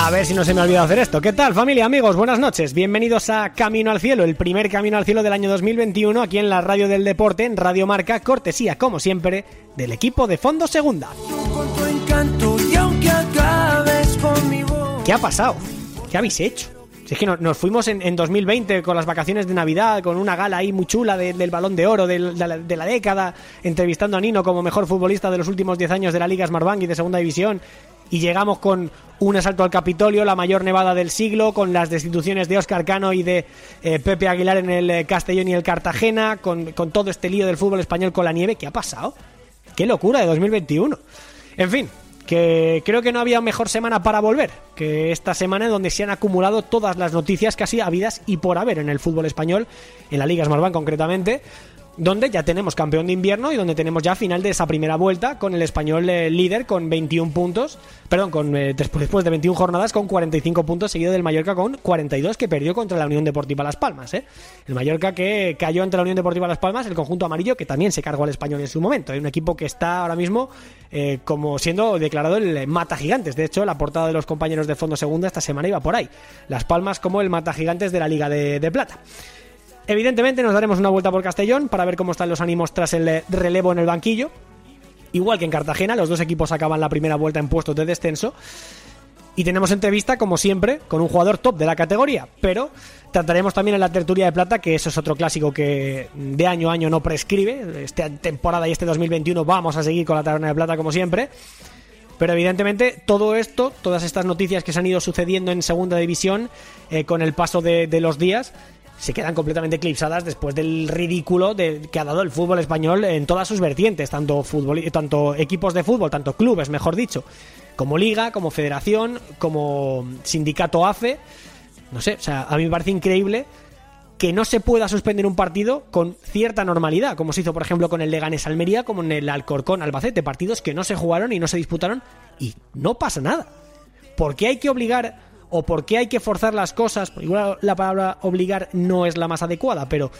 A ver si no se me ha olvidado hacer esto. ¿Qué tal, familia, amigos? Buenas noches. Bienvenidos a Camino al Cielo, el primer Camino al Cielo del año 2021, aquí en la Radio del Deporte, en Radio Marca, cortesía, como siempre, del equipo de Fondo Segunda. ¿Qué ha pasado? ¿Qué habéis hecho? Si es que nos, fuimos en, 2020 con las vacaciones de Navidad, con una gala ahí muy chula del balón de oro de, la, década, entrevistando a Nino como mejor futbolista de los últimos 10 años de la Liga Smartbank y de Segunda División y llegamos con un asalto al Capitolio, la mayor nevada del siglo, con las destituciones de Óscar Cano y de eh, Pepe Aguilar en el eh, Castellón y el Cartagena, con, con, todo este lío del fútbol español con la nieve. ¿Qué ha pasado? ¡Qué locura de 2021! En fin, que creo que no había mejor semana para volver que esta semana en donde se han acumulado todas las noticias casi habidas y por haber en el fútbol español, en la Liga Smartbank concretamente, donde ya tenemos campeón de invierno y donde tenemos ya final de esa primera vuelta con el español eh, líder con 21 puntos, perdón, con eh, después, de 21 jornadas con 45 puntos, seguido del Mallorca con 42 que perdió contra la Unión Deportiva Las Palmas. ¿eh? El Mallorca que cayó ante la Unión Deportiva Las Palmas, el conjunto amarillo que también se cargó al español en su momento. Hay un equipo que está ahora mismo eh, como siendo declarado el mata gigantes. De hecho, la portada de los compañeros de Fondo Segunda esta semana iba por ahí. Las Palmas como el mata gigantes de la Liga de Plata. Evidentemente nos daremos una vuelta por Castellón para ver cómo están los ánimos tras el relevo en el banquillo. Igual que en Cartagena, los dos equipos acaban la primera vuelta en puestos de descenso. Y tenemos entrevista, como siempre, con un jugador top de la categoría. Pero trataremos también en la tertulia de plata, que eso es otro clásico que de año a año no prescribe. Esta temporada y este 2021 vamos a seguir con la taberna de plata, como siempre. Pero evidentemente todo esto, todas estas noticias que se han ido sucediendo en segunda división eh, con el paso de los días, se quedan completamente eclipsadas después del ridículo de, que ha dado el fútbol español en todas sus vertientes, tanto, fútbol, tanto equipos de fútbol, tanto clubes, mejor dicho, como liga, como federación, como sindicato AFE. No sé, o sea, a mí me parece increíble que no se pueda suspender un partido con cierta normalidad, como se hizo, por ejemplo, con el Leganés Almería, como en el Alcorcón Albacete, partidos que no se jugaron y no se disputaron y no pasa nada. ¿Por qué hay que obligar o por qué hay que forzar las cosas, igual la palabra obligar no es la más adecuada, pero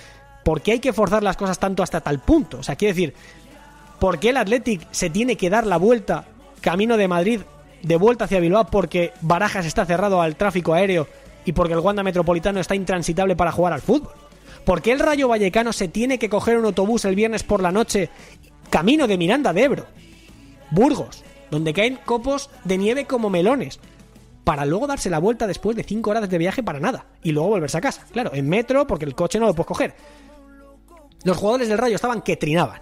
¿por qué hay que forzar las cosas tanto hasta tal punto? O sea, quiero decir, ¿por qué el Athletic se tiene que dar la vuelta camino de Madrid, de vuelta hacia Bilbao, porque Barajas está cerrado al tráfico aéreo y porque el Wanda Metropolitano está intransitable para jugar al fútbol? ¿Por qué el Rayo Vallecano se tiene que coger un autobús el viernes por la noche camino de Miranda de Ebro, Burgos, donde caen copos de nieve como melones? Para luego darse la vuelta después de 5 horas de viaje para nada y luego volverse a casa. Claro, en metro porque el coche no lo puedes coger. Los jugadores del Rayo estaban que trinaban.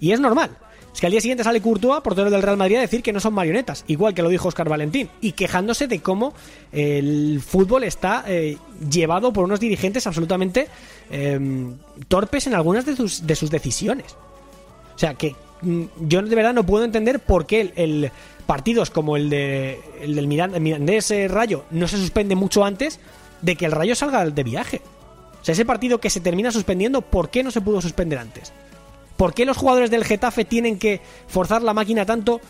Y es normal. Es que al día siguiente sale Courtois, portero del Real Madrid, a decir que no son marionetas, igual que lo dijo Oscar Valentín, y quejándose de cómo el fútbol está eh, llevado por unos dirigentes absolutamente em, torpes en algunas de sus, de sus decisiones. O sea, que mm, yo de verdad no puedo entender por qué el partidos como el, de, el del Mirandés Rayo no se suspende mucho antes de que el Rayo salga de viaje. O sea, ese partido que se termina suspendiendo, ¿por qué no se pudo suspender antes? ¿Por qué los jugadores del Getafe tienen que forzar la máquina tanto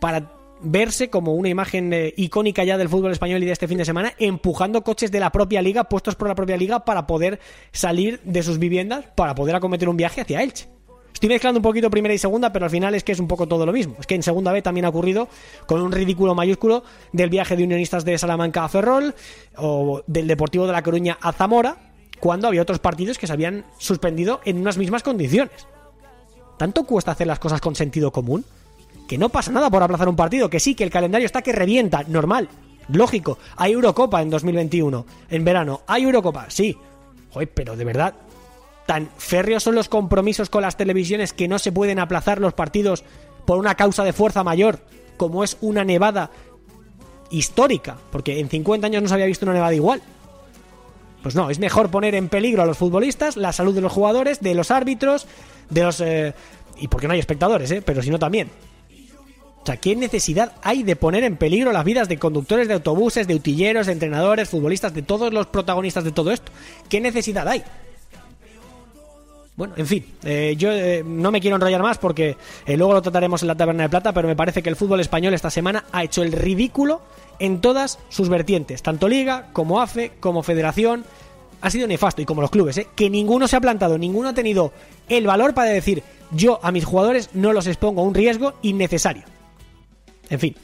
para verse como una imagen eh, icónica ya del fútbol español y de este fin de semana, empujando coches de la propia liga, puestos por la propia liga, para poder salir de sus viviendas, para poder acometer un viaje hacia Elche? Estoy mezclando un poquito primera y segunda, pero al final es que es un poco todo lo mismo. Es que en segunda B también ha ocurrido con un ridículo mayúsculo del viaje de unionistas de Salamanca a Ferrol o del Deportivo de La Coruña a Zamora, cuando había otros partidos que se habían suspendido en unas mismas condiciones. ¿Tanto cuesta hacer las cosas con sentido común? Que no pasa nada por aplazar un partido, que sí, que el calendario está que revienta, normal, lógico. Hay Eurocopa en 2021, en verano. Hay Eurocopa, sí. Joder, pero de verdad, tan férreos son los compromisos con las televisiones que no se pueden aplazar los partidos por una causa de fuerza mayor, como es una nevada histórica, porque en 50 años no se había visto una nevada igual. Pues no, es mejor poner en peligro a los futbolistas, la salud de los jugadores, de los árbitros, de los... Eh, y porque no hay espectadores, ¿eh? Pero si no también. O sea, ¿qué necesidad hay de poner en peligro las vidas de conductores de autobuses, de utilleros, de entrenadores, futbolistas, de todos los protagonistas de todo esto? ¿Qué necesidad hay? Bueno, en fin, eh, yo eh, no me quiero enrollar más porque eh, luego lo trataremos en la Taberna de Plata, pero me parece que el fútbol español esta semana ha hecho el ridículo en todas sus vertientes, tanto Liga como AFE, como Federación. Ha sido nefasto y como los clubes, que ninguno se ha plantado, ninguno ha tenido el valor para decir yo a mis jugadores no los expongo a un riesgo innecesario. En fin,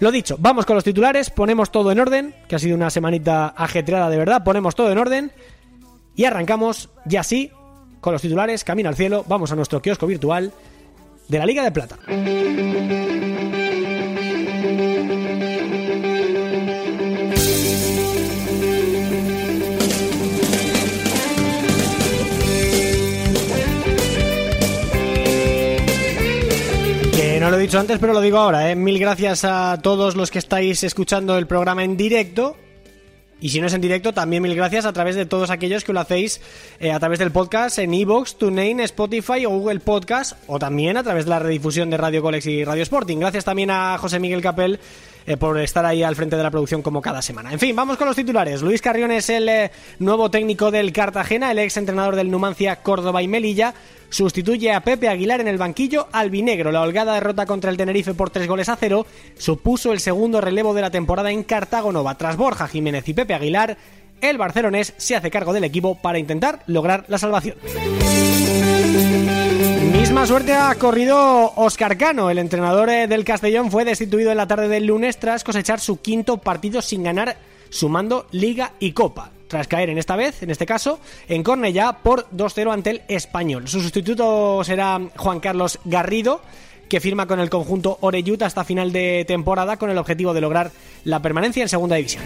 lo dicho, vamos con los titulares, ponemos todo en orden, que ha sido una semanita ajetreada de verdad, ponemos todo en orden y arrancamos ya sí con los titulares, camino al cielo, vamos a nuestro kiosco virtual de la Liga de Plata. No lo he dicho antes, pero lo digo ahora. ¿eh? Mil gracias a todos los que estáis escuchando el programa en directo y si no es en directo, también mil gracias a través de todos aquellos que lo hacéis eh, a través del podcast en Evox, TuneIn, Spotify o Google Podcast o también a través de la redifusión de Radio Colex y Radio Sporting. Gracias también a José Miguel Capel eh, por estar ahí al frente de la producción como cada semana. En fin, vamos con los titulares. Luis Carrión es el eh, nuevo técnico del Cartagena, el ex entrenador del Numancia, Córdoba y Melilla. Sustituye a Pepe Aguilar en el banquillo albinegro. La holgada derrota contra el Tenerife por tres goles a cero supuso el segundo relevo de la temporada en Cartagonova. Tras Borja Jiménez y Pepe Aguilar, el barcelonés se hace cargo del equipo para intentar lograr la salvación. Suerte ha corrido Oscar Cano. El entrenador eh, del Castellón fue destituido en la tarde del lunes tras cosechar su quinto partido sin ganar, sumando Liga y Copa tras caer en esta vez, en este caso, en Cornellá por 2-0 ante el Español. Su sustituto será Juan Carlos Garrido, que firma con el conjunto Oreyut hasta final de temporada con el objetivo de lograr la permanencia en Segunda División.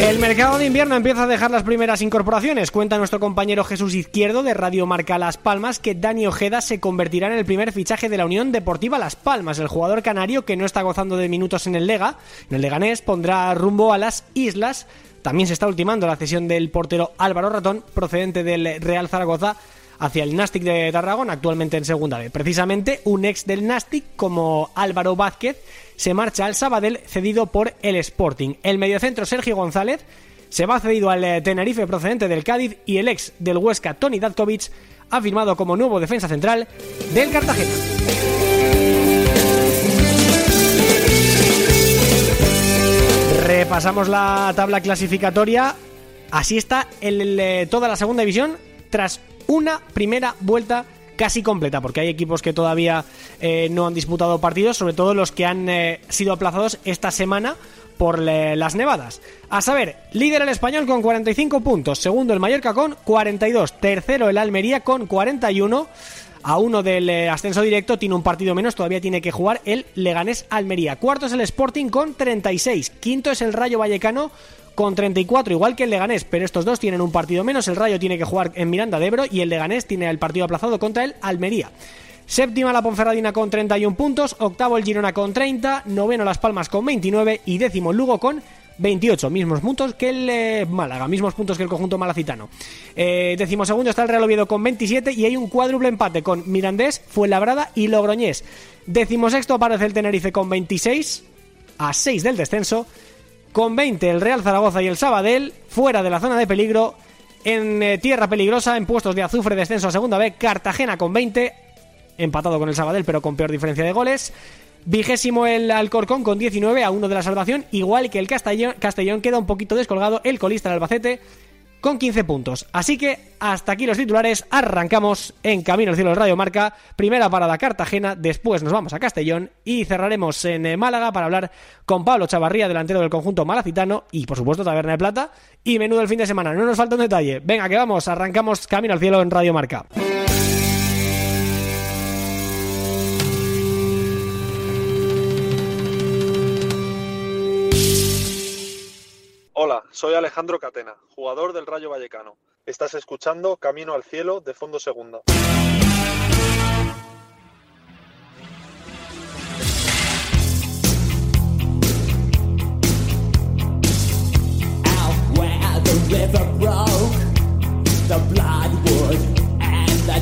El mercado de invierno empieza a dejar las primeras incorporaciones. Cuenta nuestro compañero Jesús Izquierdo de Radio Marca Las Palmas que Dani Ojeda se convertirá en el primer fichaje de la Unión Deportiva Las Palmas. El jugador canario que no está gozando de minutos en el Lega, en el Leganés, pondrá rumbo a las islas también se está ultimando la cesión del portero Álvaro Ratón, procedente del Real Zaragoza, hacia el Nastic de Tarragona, actualmente en segunda B. Precisamente un ex del Nastic como Álvaro Vázquez se marcha al Sabadell cedido por el Sporting. El mediocentro Sergio González se va cedido al Tenerife procedente del Cádiz y el ex del Huesca Tony Dadkovic ha firmado como nuevo defensa central del Cartagena. Repasamos la tabla clasificatoria. Así está eh, toda la segunda división tras una primera vuelta casi completa, porque hay equipos que todavía eh, no han disputado partidos, sobre todo los que han eh, sido aplazados esta semana por las nevadas. A saber, líder el español con 45 puntos, segundo el Mallorca con 42, tercero el Almería con 41 a uno del eh, ascenso directo, tiene un partido menos, todavía tiene que jugar el Leganés Almería. Cuarto es el Sporting con 36, quinto es el Rayo Vallecano con 34, igual que el Leganés, pero estos dos tienen un partido menos, el Rayo tiene que jugar en Miranda de Ebro y el Leganés tiene el partido aplazado contra el Almería. Séptima la Ponferradina con 31 puntos, octavo el Girona con 30, noveno Las Palmas con 29 y décimo Lugo con 28, mismos puntos que el eh, Málaga, mismos puntos que el conjunto malacitano. Eh, decimosegundo está el Real Oviedo con 27 y hay un cuádruple empate con Mirandés, Fuenlabrada y Logroñés. Decimosexto aparece el Tenerife con 26, a 6 del descenso. Con 20 el Real Zaragoza y el Sabadell, fuera de la zona de peligro. En eh, tierra peligrosa, en puestos de azufre, descenso a segunda B, Cartagena con 20, empatado con el Sabadell, pero con peor diferencia de goles. Vigésimo el Alcorcón con 19 a 1 de la salvación, igual que el Castellón, Castellón queda un poquito descolgado el colista del Albacete con 15 puntos. Así que hasta aquí los titulares, arrancamos en Camino al Cielo del Radio Marca, primera parada Cartagena, después nos vamos a Castellón y cerraremos en eh, Málaga para hablar con Pablo Chavarría, delantero del conjunto malacitano y por supuesto Taberna de Plata y menudo el fin de semana. No nos falta un detalle. Venga, que vamos, arrancamos Camino al Cielo en Radio Marca. Hola, soy Alejandro Catena, jugador del Rayo Vallecano. Estás escuchando Camino al Cielo de Fondo Segunda. Bueno,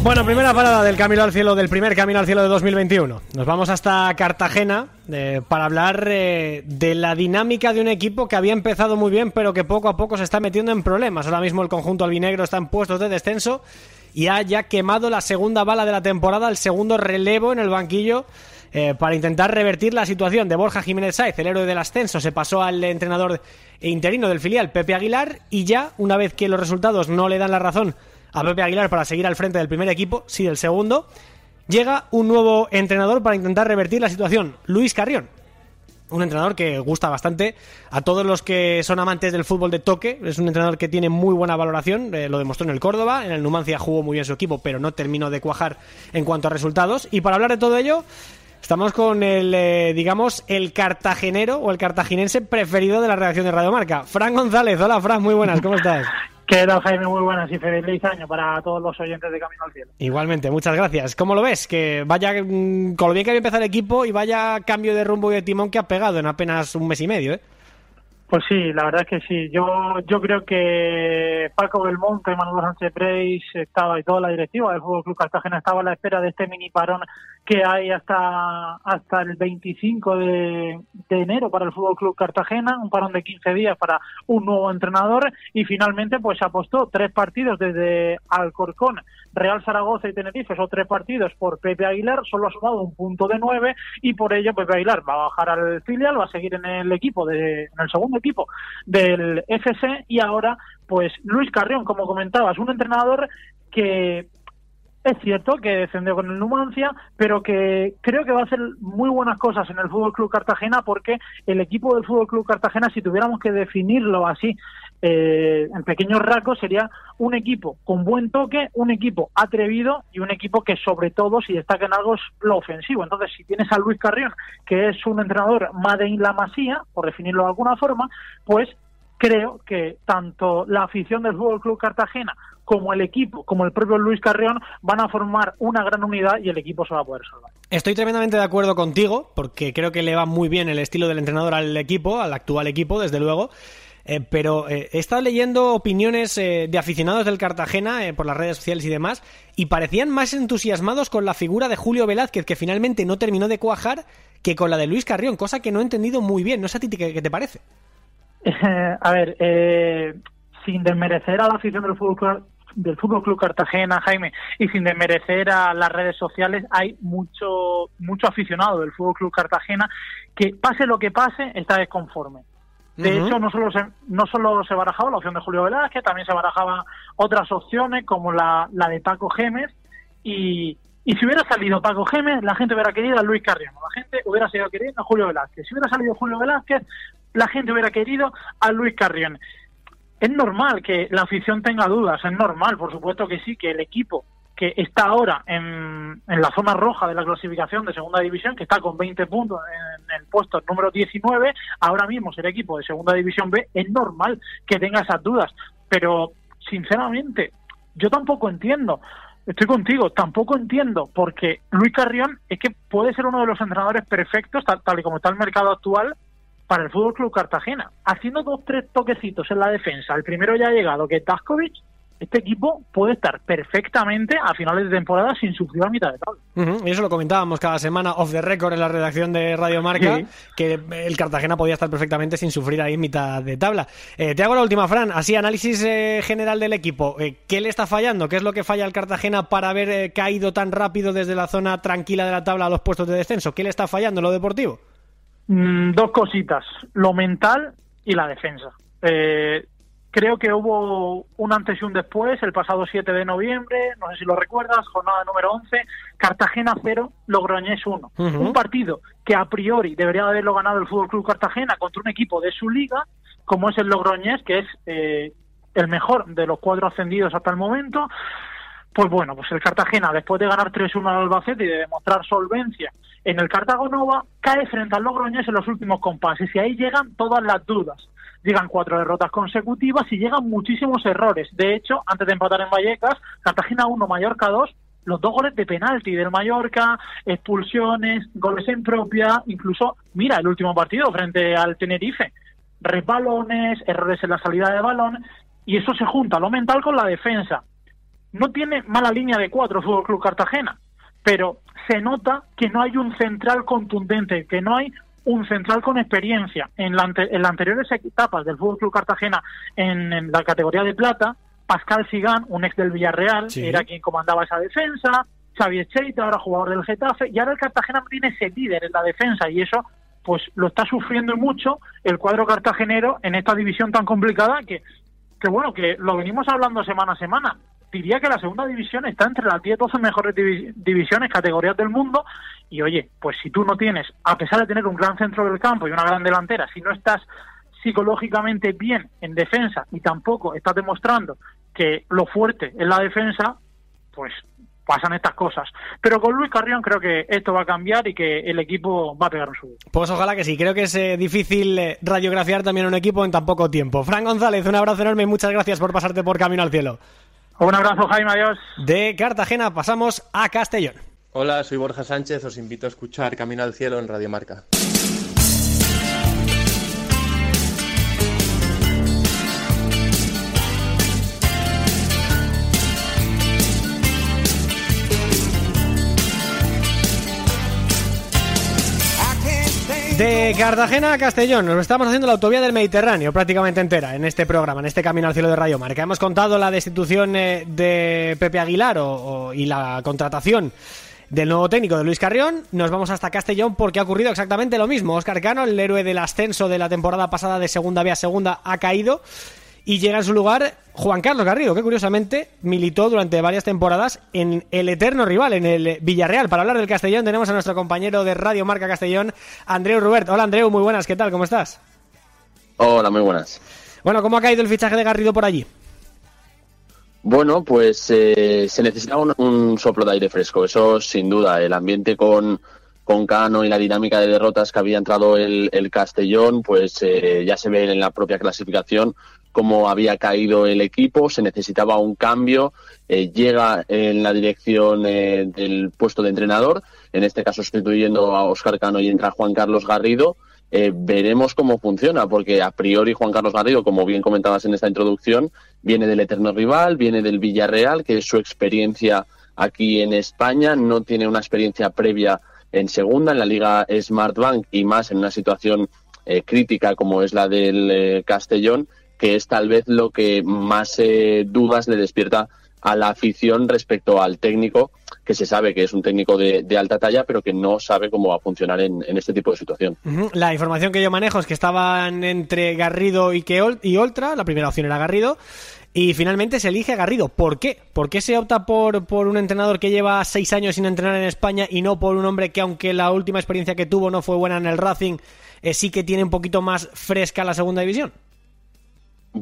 Bueno, primera parada del Camino al Cielo, del primer Camino al Cielo de 2021. Nos vamos hasta Cartagena eh, para hablar eh, de la dinámica de un equipo que había empezado muy bien, pero que poco a poco se está metiendo en problemas. Ahora mismo el conjunto albinegro está en puestos de descenso y ha ya quemado la segunda bala de la temporada, el segundo relevo en el banquillo. Eh, para intentar revertir la situación de Borja Jiménez Sáez, el héroe del ascenso, se pasó al entrenador interino del filial, Pepe Aguilar, y ya, una vez que los resultados no le dan la razón a Pepe Aguilar para seguir al frente del primer equipo, sí del segundo, llega un nuevo entrenador para intentar revertir la situación, Luis Carrión. Un entrenador que gusta bastante a todos los que son amantes del fútbol de toque. Es un entrenador que tiene muy buena valoración. Eh, lo demostró en el Córdoba. En el Numancia jugó muy bien su equipo, pero no terminó de cuajar en cuanto a resultados. Y para hablar de todo ello, estamos con el, eh, digamos, el cartagenero o el cartaginense preferido de la redacción de Radio Marca. Fran González. Hola, Fran. Muy buenas. ¿Cómo estás? Que tal, Jaime? Muy buenas y feliz año para todos los oyentes de Camino al Cielo. Igualmente, muchas gracias. ¿Cómo lo ves? Que vaya mm, con lo bien que había empezado el equipo y vaya cambio de rumbo y de timón que ha pegado en apenas un mes y medio, ¿eh? Pues sí, la verdad es que sí. Yo yo creo que Paco Belmonte, Manuel Sánchez Breis estaba y toda la directiva del Fútbol Club Cartagena estaba a la espera de este mini parón que hay hasta hasta el 25 de, enero para el Fútbol Club Cartagena, un parón de 15 días para un nuevo entrenador y finalmente pues apostó tres partidos desde Alcorcón, Real Zaragoza y Tenerife, son tres partidos por Pepe Aguilar, solo ha sumado un punto de nueve y por ello Pepe Aguilar va a bajar al filial, va a seguir en el equipo de en el segundo equipo del FC y ahora pues Luis Carrión, como comentabas, un entrenador que es cierto que descendió con el Numancia, pero que creo que va a hacer muy buenas cosas en el Fútbol Club Cartagena porque el equipo del Fútbol Club Cartagena, si tuviéramos que definirlo así eh, en pequeños rasgos, sería un equipo con buen toque, un equipo atrevido y un equipo que sobre todo, si destaca en algo, es lo ofensivo. Entonces, si tienes a Luis Carrión, que es un entrenador Made in la Masía, por definirlo de alguna forma, pues creo que tanto la afición del Fútbol Club Cartagena como el equipo, como el propio Luis Carrión, van a formar una gran unidad y el equipo se va a poder salvar. Estoy tremendamente de acuerdo contigo, porque creo que le va muy bien el estilo del entrenador al equipo, al actual equipo, desde luego. Eh, pero eh, he estado leyendo opiniones eh, de aficionados del Cartagena por las redes sociales y demás, y parecían más entusiasmados con la figura de Julio Velázquez, que finalmente no terminó de cuajar, que con la de Luis Carrión, cosa que no he entendido muy bien. No sé a ti qué, te parece. a ver, sin desmerecer a la afición del fútbol del Fútbol Club Cartagena, Jaime, y sin desmerecer a las redes sociales, hay mucho mucho aficionado del Fútbol Club Cartagena que pase lo que pase está desconforme. De hecho, no solo, se, no solo se barajaba la opción de Julio Velázquez, también se barajaban otras opciones como la, la de Paco Gémez. Y, y si hubiera salido Paco Gémez, la gente hubiera querido a Luis Carrión, la gente hubiera seguido queriendo a Julio Velázquez. Si hubiera salido Julio Velázquez, la gente hubiera querido a Luis Carrión. Es normal que la afición tenga dudas, es normal, por supuesto que sí, que el equipo que está ahora en, en, la zona roja de la clasificación de segunda división, que está con 20 puntos en el puesto número 19, ahora mismo ser equipo de segunda división B, es normal que tenga esas dudas. Pero, sinceramente, yo tampoco entiendo, estoy contigo, tampoco entiendo, porque Luis Carrión es que puede ser uno de los entrenadores perfectos, tal, y como está el mercado actual, para el Fútbol Club Cartagena, haciendo dos tres toquecitos en la defensa. El primero ya ha llegado, que es Daskovic. Este equipo puede estar perfectamente a finales de temporada sin sufrir a mitad de tabla. Y eso lo comentábamos cada semana off the record en la redacción de Radio Marca, que el Cartagena podía estar perfectamente sin sufrir ahí en mitad de tabla. Eh, te hago la última, Fran. Así, análisis eh, general del equipo. Eh, ¿Qué le está fallando? ¿Qué es lo que falla al Cartagena para haber caído tan rápido desde la zona tranquila de la tabla a los puestos de descenso? ¿Qué le está fallando en lo deportivo? Mm, dos cositas, lo mental y la defensa. Eh, creo que hubo un antes y un después, el pasado 7 de noviembre, no sé si lo recuerdas, jornada número 11, Cartagena 0, Logroñés 1. Un partido que a priori debería haberlo ganado el Fútbol Club Cartagena contra un equipo de su liga, como es el Logroñés, que es eh, el mejor de los cuatro ascendidos hasta el momento. Pues bueno, pues el Cartagena, después de ganar 3-1 al Albacete y de demostrar solvencia en el Cartagonova, cae frente al Logroñés en los últimos compases y ahí llegan todas las dudas. Llegan cuatro derrotas consecutivas y llegan muchísimos errores. De hecho, antes de empatar en Vallecas, Cartagena 1, Mallorca 2, los dos goles de penalti del Mallorca, expulsiones, goles en propia, incluso, mira, el último partido frente al Tenerife, resbalones, errores en la salida de balón, y eso se junta lo mental con la defensa no tiene mala línea de cuatro Fútbol Club Cartagena, pero se nota que no hay un central contundente, que no hay un central con experiencia. En, las anteriores etapas del Fútbol Club Cartagena en, la categoría de plata, Pascal Sigán, un ex del Villarreal, era quien comandaba esa defensa. Xavier Cheita, ahora jugador del Getafe, y ahora el Cartagena tiene ese líder en la defensa y eso pues lo está sufriendo mucho el cuadro cartagenero en esta división tan complicada que, que bueno, que lo venimos hablando semana a semana diría que la segunda división está entre las 10 12 mejores divisiones, categorías del mundo. Y oye, pues si tú no tienes, a pesar de tener un gran centro del campo y una gran delantera, si no estás psicológicamente bien en defensa y tampoco estás demostrando que lo fuerte es la defensa, pues pasan estas cosas. Pero con Luis Carrión creo que esto va a cambiar y que el equipo va a pegar un subo. Pues ojalá que sí. Creo que es eh, difícil eh, radiografiar también un equipo en tan poco tiempo. Fran González, un abrazo enorme y muchas gracias por pasarte por Camino al Cielo. Un abrazo, Jaime, adiós. De Cartagena pasamos a Castellón. Hola, soy Borja Sánchez, os invito a escuchar Camino al Cielo en Radio Marca. De Cartagena a Castellón, nos estamos haciendo la autovía del Mediterráneo prácticamente entera en este programa, en este Camino al Cielo de Rayo Marca. Hemos contado la destitución eh, de Pepe Aguilar y la contratación del nuevo técnico de Luis Carrión. Nos vamos hasta Castellón porque ha ocurrido exactamente lo mismo. Oscar Cano, el héroe del ascenso de la temporada pasada de Segunda B a Segunda, ha caído y llega en su lugar Juan Carlos Garrido, que curiosamente militó durante varias temporadas en el eterno rival, en el Villarreal. Para hablar del Castellón tenemos a nuestro compañero de Radio Marca Castellón, Andreu Rubert. Hola Andreu, muy buenas, ¿qué tal? ¿Cómo estás? Hola, muy buenas. Bueno, ¿cómo ha caído el fichaje de Garrido por allí? Bueno, pues eh, se necesitaba un, soplo de aire fresco, eso sin duda. El ambiente con, con Cano y la dinámica de derrotas que había entrado el, Castellón, pues eh, ya se ve en la propia clasificación cómo había caído el equipo, se necesitaba un cambio, eh, llega en la dirección eh, del puesto de entrenador, en este caso sustituyendo a Oscar Cano y entra Juan Carlos Garrido. Eh, veremos cómo funciona, porque a priori Juan Carlos Garrido, como bien comentabas en esta introducción, viene del eterno rival, viene del Villarreal, que es su experiencia aquí en España, no tiene una experiencia previa en segunda, en la Liga Smartbank y más en una situación crítica como es la del Castellón que es tal vez lo que más eh, dudas le despierta a la afición respecto al técnico, que se sabe que es un técnico de, alta talla, pero que no sabe cómo va a funcionar en, este tipo de situación. La información que yo manejo es que estaban entre Garrido y, que y Oltra, la primera opción era Garrido, y finalmente se elige a Garrido. ¿Por qué? ¿Por qué se opta por, por un entrenador que lleva seis años sin entrenar en España y no por un hombre que, aunque la última experiencia que tuvo no fue buena en el Racing, eh, sí que tiene un poquito más fresca la segunda división?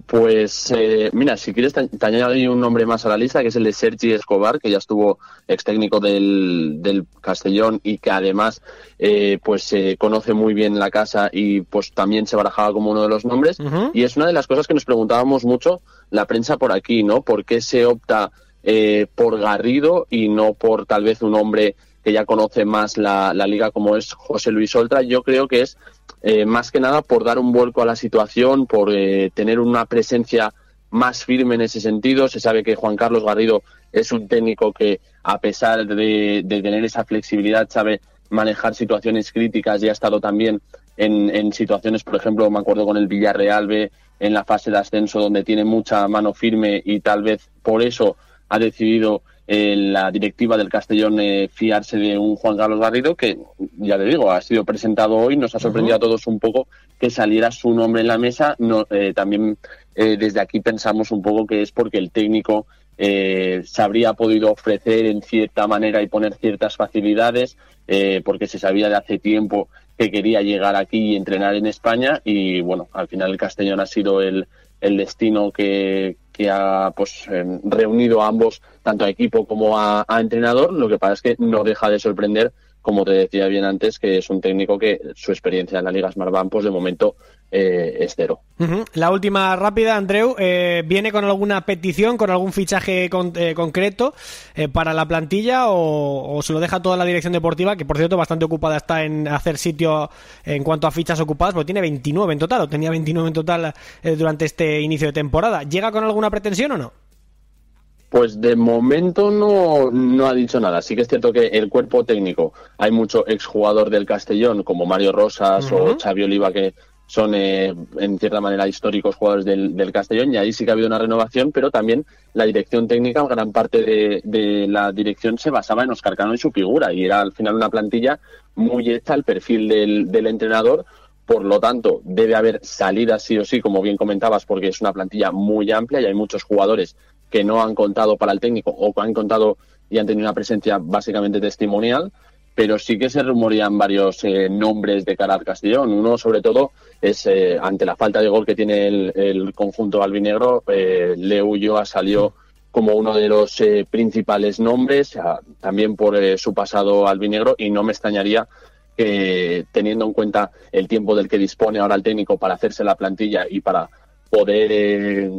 Pues eh, mira, si quieres te, añado un nombre más a la lista, que es el de Sergi Escobar, que ya estuvo ex técnico del, del Castellón y que además eh, pues se conoce muy bien la casa y pues también se barajaba como uno de los nombres. Y es una de las cosas que nos preguntábamos mucho la prensa por aquí, ¿no? ¿Por qué se opta eh, por Garrido y no por tal vez un hombre que ya conoce más la, la liga como es José Luis Oltra? Yo creo que es eh, más que nada por dar un vuelco a la situación, por eh, tener una presencia más firme en ese sentido. Se sabe que Juan Carlos Garrido es un técnico que, a pesar de, tener esa flexibilidad, sabe manejar situaciones críticas y ha estado también en, situaciones, por ejemplo, me acuerdo con el Villarreal B en la fase de ascenso, donde tiene mucha mano firme y tal vez por eso ha decidido eh, la directiva del Castellón eh, fiarse de un Juan Carlos Garrido que, ya le digo, ha sido presentado hoy, nos ha sorprendido a todos un poco que saliera su nombre en la mesa. No, eh, también desde aquí pensamos un poco que es porque el técnico se habría podido ofrecer en cierta manera y poner ciertas facilidades, porque se sabía de hace tiempo que quería llegar aquí y entrenar en España y bueno, al final el Castellón ha sido el, el destino que, que ha pues em, reunido a ambos, tanto a equipo como a, a, entrenador. Lo que pasa es que no deja de sorprender como te decía bien antes, que es un técnico que su experiencia en la Liga Smartbank, pues de momento eh, es cero. La última rápida, Andreu, eh, ¿viene con alguna petición, con algún fichaje eh, concreto para la plantilla o, se lo deja toda la dirección deportiva, que por cierto bastante ocupada está en hacer sitio en cuanto a fichas ocupadas, porque tiene 29 en total, o tenía 29 en total durante este inicio de temporada. ¿Llega con alguna pretensión o no? Pues de momento no, no ha dicho nada. Sí que es cierto que el cuerpo técnico, hay mucho exjugador del Castellón, como Mario Rosas o Xavi Oliva, que son eh, en cierta manera históricos jugadores del, Castellón, y ahí sí que ha habido una renovación, pero también la dirección técnica, gran parte de, la dirección se basaba en Oscar Cano y su figura, y era al final una plantilla muy hecha al perfil del, del entrenador, por lo tanto, debe haber salidas sí o sí, como bien comentabas, porque es una plantilla muy amplia y hay muchos jugadores que no han contado para el técnico o que han contado y han tenido una presencia básicamente testimonial, pero sí que se rumorean varios eh, nombres de cara al Castellón. Uno, sobre todo, es eh, ante la falta de gol que tiene el, conjunto albinegro, eh, Leo Ulloa salió como uno de los eh, principales nombres, también por su pasado albinegro, y no me extrañaría que, teniendo en cuenta el tiempo del que dispone ahora el técnico para hacerse la plantilla y para poder, eh,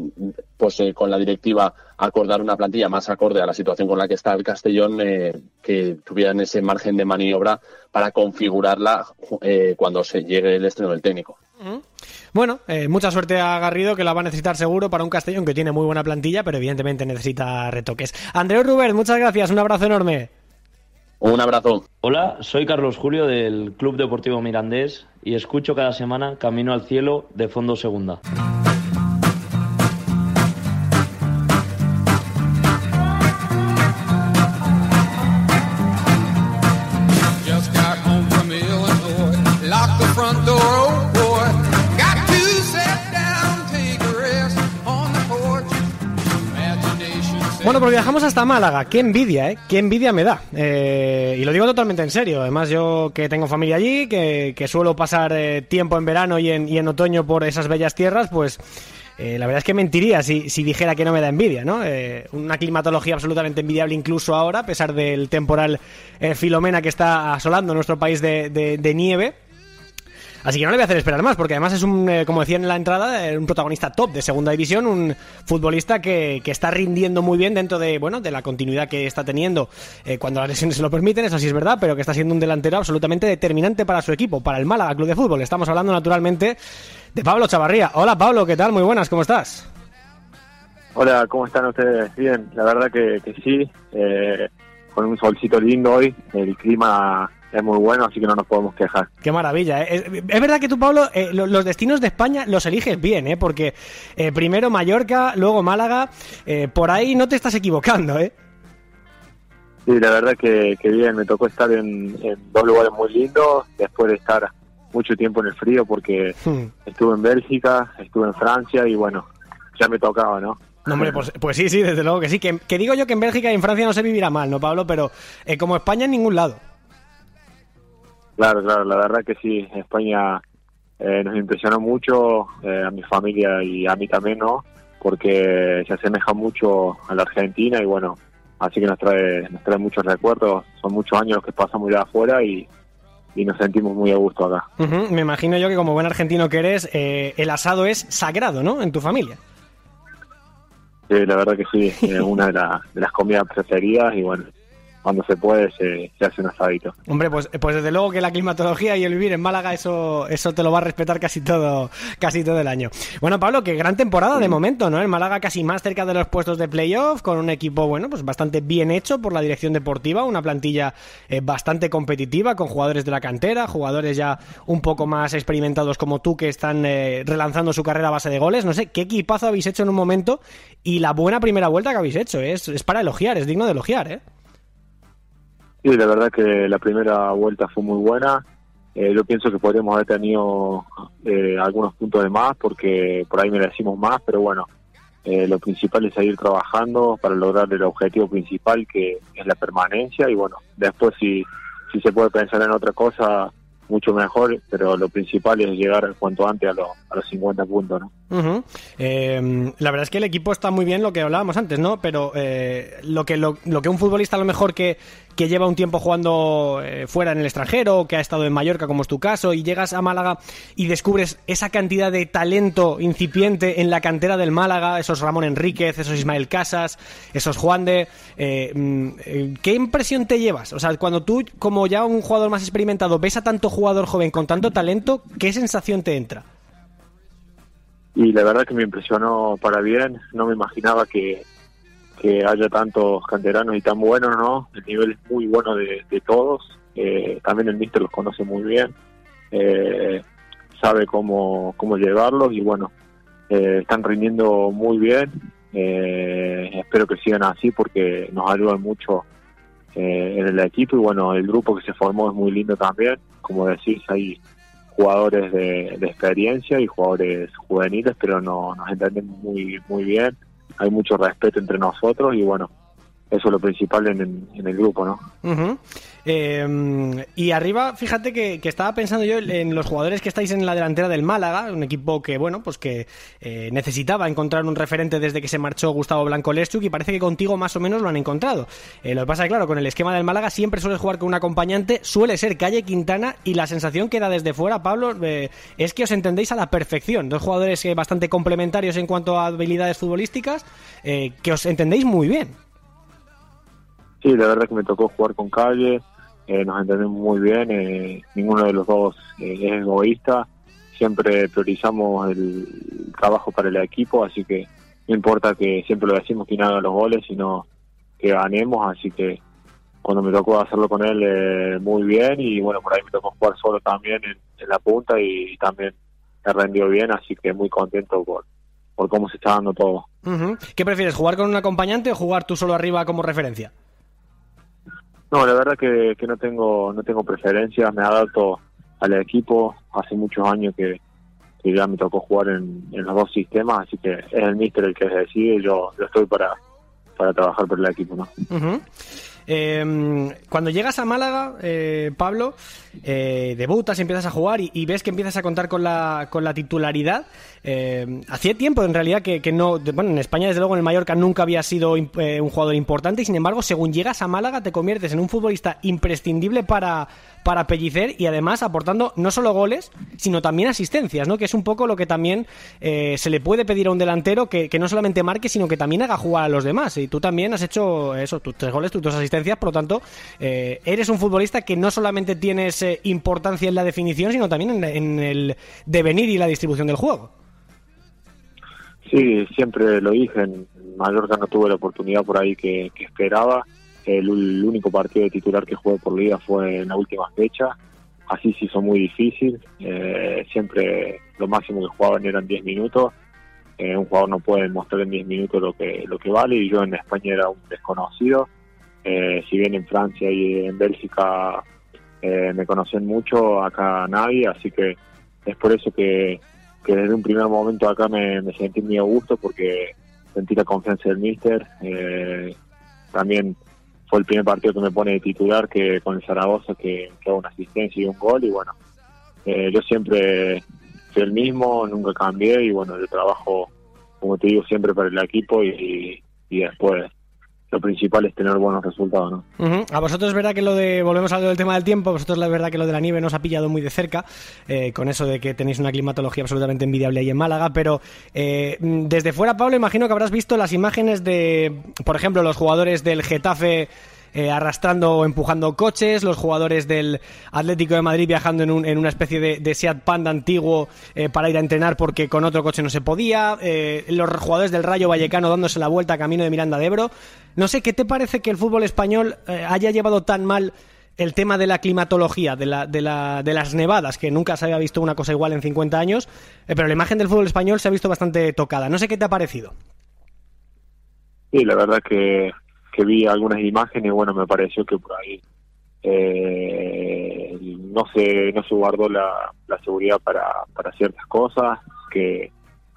pues eh, con la directiva, acordar una plantilla más acorde a la situación con la que está el Castellón, eh, que tuvieran ese margen de maniobra para configurarla cuando se llegue el estreno del técnico. Bueno, mucha suerte a Garrido, que la va a necesitar seguro para un Castellón que tiene muy buena plantilla, pero evidentemente necesita retoques. Andreu Ruber, muchas gracias, un abrazo enorme. Un abrazo. Hola, soy Carlos Julio del Club Deportivo Mirandés y escucho cada semana Camino al Cielo de Fondo Segunda. Pues viajamos hasta Málaga. Qué envidia, ¿eh? Qué envidia me da. Eh, y lo digo totalmente en serio. Además, yo que tengo familia allí, que, suelo pasar eh, tiempo en verano y en, y en, otoño por esas bellas tierras, pues eh, la verdad es que mentiría si, si, dijera que no me da envidia, ¿no? una climatología absolutamente envidiable incluso ahora, a pesar del temporal Filomena que está asolando nuestro país de nieve. Así que no le voy a hacer esperar más, porque además es un, eh, como decía en la entrada, eh, un protagonista top de segunda división, un futbolista que, que, está rindiendo muy bien dentro de, bueno, de la continuidad que está teniendo eh, cuando las lesiones se lo permiten, eso sí es verdad, pero que está siendo un delantero absolutamente determinante para su equipo, para el Málaga Club de Fútbol. Estamos hablando naturalmente de Pablo Chavarría. Hola Pablo, ¿qué tal? Muy buenas, ¿cómo estás? Hola, ¿cómo están ustedes? Bien, la verdad que, que sí, con un solcito lindo hoy, el clima es muy bueno, así que no nos podemos quejar. Qué maravilla. ¿eh? Es, verdad que tú, Pablo, eh, los destinos de España los eliges bien, ¿eh? porque eh, primero Mallorca, luego Málaga, por ahí no te estás equivocando, ¿eh? Sí, la verdad que, bien, me tocó estar en, dos lugares muy lindos, después de estar mucho tiempo en el frío, porque hmm. estuve en Bélgica, estuve en Francia y bueno, ya me tocaba, ¿no? No, hombre, pues, pues, sí, sí, desde luego que sí. Que, digo yo que en Bélgica y en Francia no se vivirá mal, ¿no, Pablo? Pero como España en ningún lado. Claro, claro, la verdad que sí, España eh, nos impresionó mucho, eh, a mi familia y a mí también, ¿no? Porque se asemeja mucho a la Argentina y bueno, así que nos trae, nos trae muchos recuerdos, son muchos años que pasamos de afuera y, y nos sentimos muy a gusto acá. Me imagino yo que como buen argentino que eres, eh, el asado es sagrado, ¿no? En tu familia. Sí, la verdad que sí, es una de, de las comidas preferidas y bueno, cuando se puede se, hace un asadito. Hombre, pues, pues desde luego que la climatología y el vivir en Málaga eso eso te lo va a respetar casi todo casi todo el año. Bueno, Pablo, que gran temporada de momento, ¿no? En Málaga casi más cerca de los puestos de playoff, con un equipo, bueno, pues bastante bien hecho por la dirección deportiva, una plantilla eh, bastante competitiva con jugadores de la cantera, jugadores ya un poco más experimentados como tú que están eh, relanzando su carrera a base de goles. No sé, ¿qué equipazo habéis hecho en un momento? Y la buena primera vuelta que habéis hecho, es, es para elogiar, es digno de elogiar, ¿eh? Sí, la verdad que la primera vuelta fue muy buena. Eh, yo pienso que podríamos haber tenido eh, algunos puntos de más porque por ahí merecimos más, pero bueno, eh, lo principal es seguir trabajando para lograr el objetivo principal que es la permanencia y bueno, después si, si se puede pensar en otra cosa, mucho mejor, pero lo principal es llegar cuanto antes a, a los 50 puntos, ¿no? Em, la verdad es que el equipo está muy bien, lo que hablábamos antes, ¿no? Pero eh, lo, que, lo, que un futbolista a lo mejor que, que lleva un tiempo jugando eh, fuera en el extranjero, que ha estado en Mallorca, como es tu caso, y llegas a Málaga y descubres esa cantidad de talento incipiente en la cantera del Málaga, esos Ramón Enríquez, esos Ismael Casas, esos Juan de... Eh, mm, ¿Qué impresión te llevas? O sea, cuando tú, como ya un jugador más experimentado, ves a tanto jugador joven con tanto talento, ¿qué sensación te entra? y la verdad que me impresionó para bien, no me imaginaba que, que haya tantos canteranos y tan buenos, ¿no? El nivel es muy bueno de, todos. Eh, también el míster los conoce muy bien. Eh, sabe cómo, cómo llevarlos y bueno, eh, están rindiendo muy bien. espero que sigan así porque nos ayudan mucho en el equipo y bueno, el grupo que se formó es muy lindo también. Como decís, hay jugadores de, experiencia y jugadores juveniles, pero no, nos entendemos muy, muy bien hay mucho respeto entre nosotros y bueno, eso es lo principal en, el grupo, ¿no? Eh, y arriba, fíjate que, estaba pensando yo en los jugadores que estáis en la delantera del Málaga, un equipo que, bueno, pues que eh, necesitaba encontrar un referente desde que se marchó Gustavo Blanco Leschuk y parece que contigo más o menos lo han encontrado. Eh, lo que pasa claro, con el esquema del Málaga siempre suele jugar con un acompañante, suele ser Calle Quintana y la sensación que da desde fuera, Pablo, es que os entendéis a la perfección. Dos jugadores bastante complementarios en cuanto a habilidades futbolísticas, que os entendéis muy bien. Sí, la verdad que me tocó jugar con Calle, eh, nos entendemos muy bien, eh, ninguno de los dos eh, es egoísta, siempre priorizamos el trabajo para el equipo, así que no importa que siempre lo decimos que haga los goles, sino que ganemos, así que cuando me tocó hacerlo con él muy bien y bueno, por ahí me tocó jugar solo también en, la punta y, también me rendió bien, así que muy contento por, por cómo se está dando todo. ¿Qué prefieres, jugar con un acompañante o jugar tú solo arriba como referencia? No, la verdad que, no tengo no tengo preferencia, me adapto al equipo, hace muchos años que, ya me tocó jugar en, los dos sistemas, así que es el míster el que decide, yo, yo estoy para, para trabajar por el equipo, ¿no? Em, cuando llegas a Málaga, eh, Pablo, eh, debutas, empiezas a jugar y, ves que empiezas a contar con la, titularidad. Eh, hacía tiempo, en realidad, que, no. Bueno, en España, desde luego, en el Mallorca nunca había sido un jugador importante y, sin embargo, según llegas a Málaga, te conviertes en un futbolista imprescindible para, para Pellicer y además aportando no solo goles, sino también asistencias, ¿no? Que es un poco lo que también eh, se le puede pedir a un delantero que, no solamente marque, sino que también haga jugar a los demás. Y tú también has hecho eso, tus tres goles, tus dos asistencias, por lo tanto, eh, eres un futbolista que no solamente tienes eh, importancia en la definición, sino también en, el devenir y la distribución del juego. Sí, siempre lo dije, en Mallorca no tuve la oportunidad por ahí que esperaba el, único partido de titular que jugué por liga fue en la última fecha. Así se hizo muy difícil. Eh, siempre lo máximo que jugaban eran 10 minutos. Un jugador no puede mostrar en 10 minutos lo que, lo que vale y yo en España era un desconocido. Eh, si bien en Francia y en Bélgica me conocen mucho, acá nadie, así que es por eso que, desde un primer momento acá me, sentí muy a gusto porque sentí la confianza del míster. también fue el primer partido que me pone de titular que con el Zaragoza que, que hago una asistencia y un gol y bueno eh, yo siempre soy el mismo nunca cambié y bueno yo trabajo como te digo siempre para el equipo y, y después lo principal es tener buenos resultados, ¿no? A vosotros es verdad que lo de, volvemos a lo del tema del tiempo, a vosotros la verdad que lo de la nieve nos ha pillado muy de cerca, eh, con eso de que tenéis una climatología absolutamente envidiable ahí en Málaga, pero eh, desde fuera, Pablo, imagino que habrás visto las imágenes de, por ejemplo, los jugadores del Getafe eh, arrastrando o empujando coches, los jugadores del Atlético de Madrid viajando en, un, en una especie de, de, Seat Panda antiguo eh, para ir a entrenar porque con otro coche no se podía, eh, los jugadores del Rayo Vallecano dándose la vuelta camino de Miranda de Ebro. No sé, ¿qué te parece que el fútbol español haya llevado tan mal el tema de la climatología, de, la, de, la, de las nevadas, que nunca se había visto una cosa igual en 50 años, pero la imagen del fútbol español se ha visto bastante tocada. No sé qué te ha parecido. Sí, la verdad que que vi algunas imágenes, bueno, me pareció que por ahí eh, no se no se guardó la, seguridad para, para ciertas cosas, que,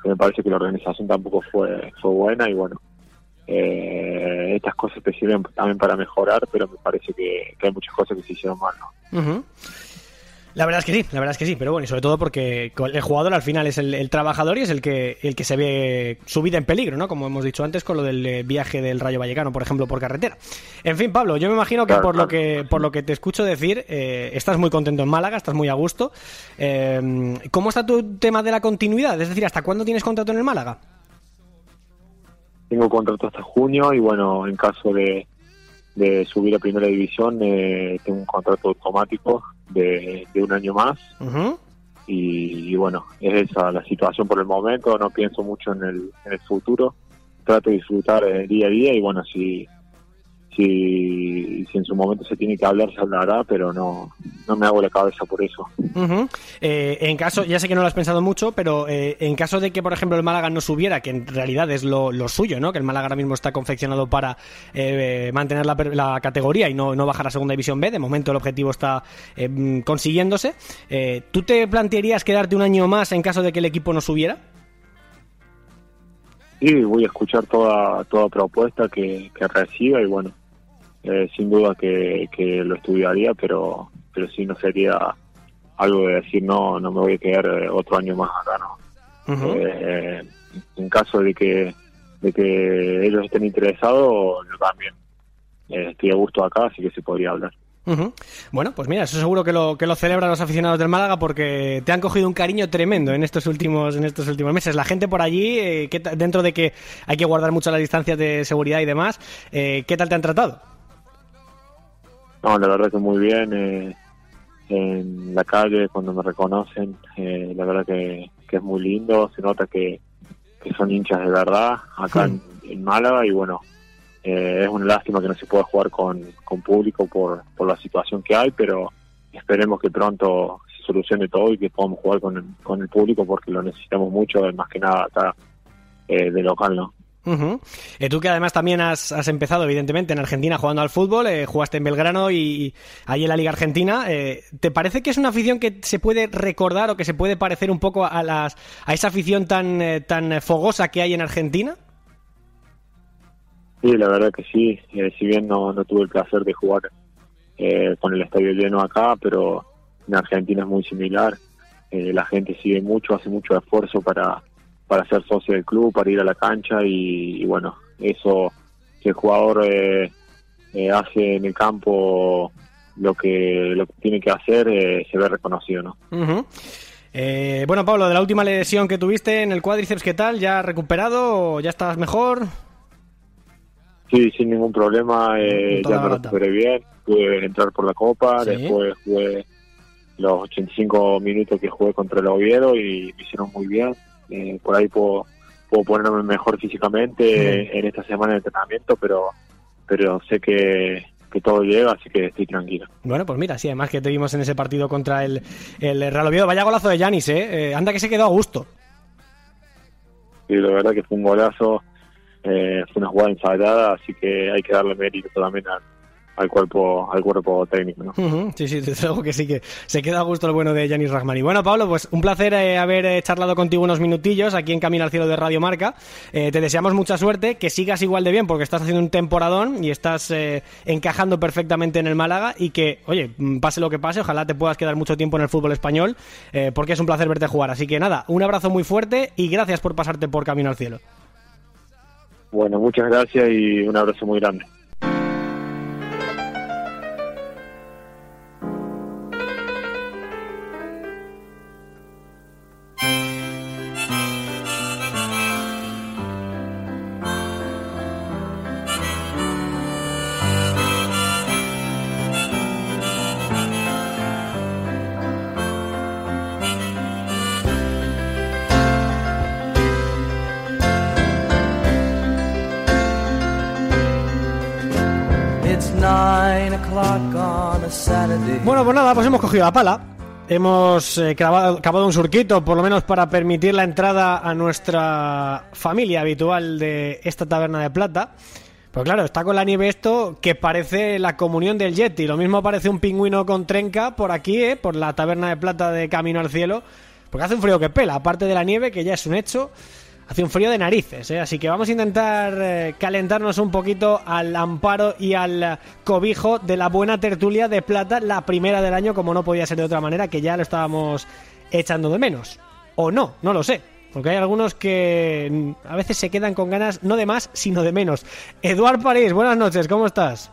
me parece que la organización tampoco fue, fue buena y bueno, eh, estas cosas te sirven también para mejorar, pero me parece que, hay muchas cosas que se hicieron mal. ¿no? La verdad es que sí, la verdad es que sí, pero bueno, y sobre todo porque el jugador al final es el, trabajador y es el que, el que se ve su vida en peligro, ¿no? Como hemos dicho antes con lo del eh, viaje del Rayo Vallecano, por ejemplo, por carretera. En fin, Pablo, yo me imagino que por lo que por lo que te escucho decir, eh, estás muy contento en Málaga, estás muy a gusto. Eh, ¿Cómo está tu tema de la continuidad? Es decir, ¿hasta cuándo tienes contrato en el Málaga? Tengo contrato hasta junio y bueno, en caso de, de subir a primera división, eh, tengo un contrato automático de, un año más. y, bueno, es esa la situación por el momento, no pienso mucho en el, en el futuro. trato de disfrutar el día a día y bueno, si, si, si en su momento se tiene que hablar, se hablará, pero no, no me hago la cabeza por eso. Eh, en caso, ya sé que no lo has pensado mucho, pero eh, en caso de que, por ejemplo, el Málaga no subiera, que en realidad es lo, suyo, ¿no? Que el Málaga ahora mismo está confeccionado para eh, mantener la, categoría y no, no, bajar a Segunda División B, de momento el objetivo está consiguiéndose. ¿Tú te plantearías quedarte un año más en caso de que el equipo no subiera? Sí, voy a escuchar toda, toda propuesta que, que reciba y bueno, eh, sin duda que, lo estudiaría, pero, pero sí no sería algo de decir no, no me voy a quedar eh, otro año más acá, ¿no? Eh, en caso de que, de que ellos estén interesados, yo también estoy a gusto acá, así que se podría hablar. Bueno, pues mira, eso seguro que lo, que lo celebran los aficionados del Málaga porque te han cogido un cariño tremendo en estos últimos, en estos últimos meses. La gente por allí, que, dentro de que hay que guardar mucho las distancias de seguridad y demás, ¿qué tal te han tratado? No, la verdad que muy bien. Eh, en la calle, cuando me reconocen, eh, la verdad que, es muy lindo. Se nota que, son hinchas de verdad acá en, Málaga y bueno, eh, es una lástima que no se pueda jugar con, con público por, por la situación que hay, pero esperemos que pronto se solucione todo y que podamos jugar con el, con el público porque lo necesitamos mucho, más que nada acá de local, ¿no? Eh, tú que además también has, empezado, evidentemente, en Argentina jugando al fútbol, eh, jugaste en Belgrano y, ahí en la Liga Argentina. Eh, ¿Te parece que es una afición que se puede recordar o que se puede parecer un poco a, las, a esa afición tan, tan fogosa que hay en Argentina? Sí, la verdad que sí. si bien no, no tuve el placer de jugar con el estadio lleno acá, pero en Argentina es muy similar. la gente sigue mucho, hace mucho esfuerzo para para ser socio del club, para ir a la cancha y, bueno, eso que el jugador eh, eh, hace en el campo lo que lo que tiene que hacer eh, se ve reconocido, ¿no? bueno, Pablo, de la última lesión que tuviste en el cuádriceps, ¿qué tal? ¿Ya recuperado o ya estás mejor? Sí, sin ningún problema, ya me recuperé bien, pude entrar por la copa, después jugué los 85 minutos que jugué contra el Oviedo y me hicieron muy bien, eh, por ahí puedo, puedo ponerme mejor físicamente en esta semana de entrenamiento, pero, pero sé que, todo llega, así que estoy tranquilo. Bueno, pues mira, sí, además que te vimos en ese partido contra el, el Real Oviedo. Vaya golazo de Yanis, ¿eh? ¿eh? Anda que se quedó a gusto. Sí, la verdad que fue un golazo, eh, fue una jugada ensayada, así que hay que darle mérito también a al cuerpo al cuerpo técnico. ¿no? Sí, sí, desde luego que sí que se queda a gusto el bueno de Yanis Rahmani. Bueno, Pablo, pues un placer eh, haber eh, charlado contigo unos minutillos aquí en Camino al Cielo de Radio Marca. Eh, te deseamos mucha suerte, que sigas igual de bien porque estás haciendo un temporadón y estás encajando perfectamente en el Málaga y que, oye, mm, pase lo que pase, ojalá te puedas quedar mucho tiempo en el fútbol español porque es un placer verte jugar. Así que nada, un abrazo muy fuerte y gracias por pasarte por Camino al Cielo. Bueno, muchas gracias y un abrazo muy grande. Bueno, pues nada, pues hemos cogido la pala. Hemos eh, cavado, un surquito, por lo menos para permitir la entrada a nuestra familia habitual de esta taberna de plata. Pues claro, está con la nieve esto que parece la comunión del Yeti. Lo mismo parece un pingüino con trenca por aquí, ¿eh? por la taberna de plata de Camino al Cielo. Porque hace un frío que pela, aparte de la nieve, que ya es un hecho hace un frío de narices, ¿eh? así que vamos a intentar eh, calentarnos un poquito al amparo y al cobijo de la buena tertulia de plata, la primera del año, como no podía ser de otra manera, que ya lo estábamos echando de menos. O no, no lo sé. Porque hay algunos que a veces se quedan con ganas no de más, sino de menos. Eduard París, buenas noches, ¿cómo estás?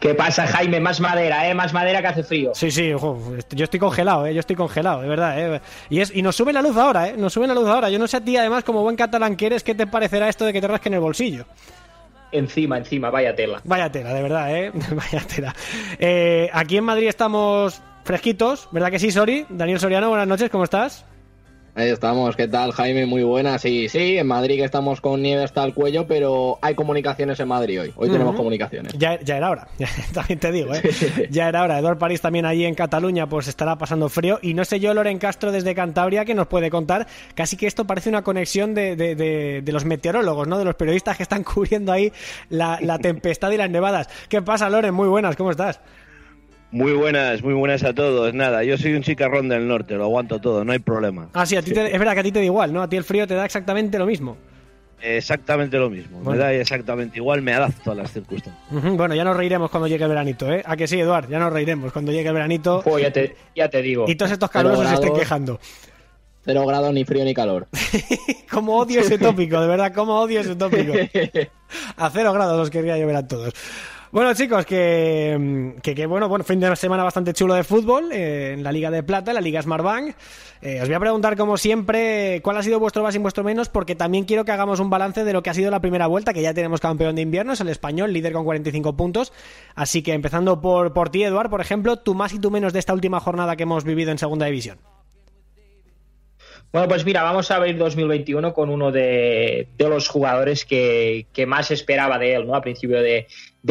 ¿Qué pasa, Jaime? Más madera, ¿eh? Más madera que hace frío. Sí, sí, yo estoy congelado, ¿eh? Yo estoy congelado, de verdad, ¿eh? Y, es, y nos sube la luz ahora, ¿eh? Nos sube la luz ahora. Yo no sé a ti, además, como buen catalán que eres, ¿qué te parecerá esto de que te rasque en el bolsillo? Encima, encima, vaya tela. Vaya tela, de verdad, ¿eh? vaya tela. Eh, aquí en Madrid estamos fresquitos, ¿verdad que sí, Sori? Daniel Soriano, buenas noches, ¿cómo estás? Ahí estamos, ¿qué tal Jaime? Muy buenas. Sí, sí, en Madrid que estamos con nieve hasta el cuello, pero hay comunicaciones en Madrid hoy. Hoy tenemos comunicaciones. Ya, ya, era hora, también te digo, ¿eh? Ya era hora. Eduard París también allí en Cataluña pues estará pasando frío. Y no sé yo, Loren Castro desde Cantabria, que nos puede contar. Casi que esto parece una conexión de, de, de, los meteorólogos, ¿no? De los periodistas que están cubriendo ahí la, la tempestad y las nevadas. ¿Qué pasa, Loren? Muy buenas, ¿cómo estás? Muy buenas, muy buenas a todos. Nada, yo soy un chicarrón del norte, lo aguanto todo, no hay problema. Ah, sí, a ti te, es verdad que a ti te da igual, ¿no? A ti el frío te da exactamente lo mismo. Exactamente lo mismo, me da exactamente igual, me adapto a las circunstancias. Bueno, ya nos reiremos cuando llegue el veranito, ¿eh? ¿A que sí, Eduard? Ya nos reiremos cuando llegue el veranito. ya, te, ya te digo. Y todos estos calurosos se estén quejando. Cero grados, ni frío ni calor. como odio ese tópico, de verdad, como odio ese tópico. a cero grados los querría llover a todos. Bueno, chicos, que, que, bueno, bueno, fin de semana bastante chulo de fútbol eh, en la Liga de Plata, la Liga Smartbank. Eh, os voy a preguntar, como siempre, cuál ha sido vuestro más y vuestro menos, porque también quiero que hagamos un balance de lo que ha sido la primera vuelta, que ya tenemos campeón de invierno, es el español, líder con 45 puntos. Así que empezando por, por ti, Eduard, por ejemplo, tu más y tu menos de esta última jornada que hemos vivido en Segunda División. Bueno, pues mira, vamos a abrir 2021 con uno de, los jugadores que, más esperaba de él, ¿no? A principio de,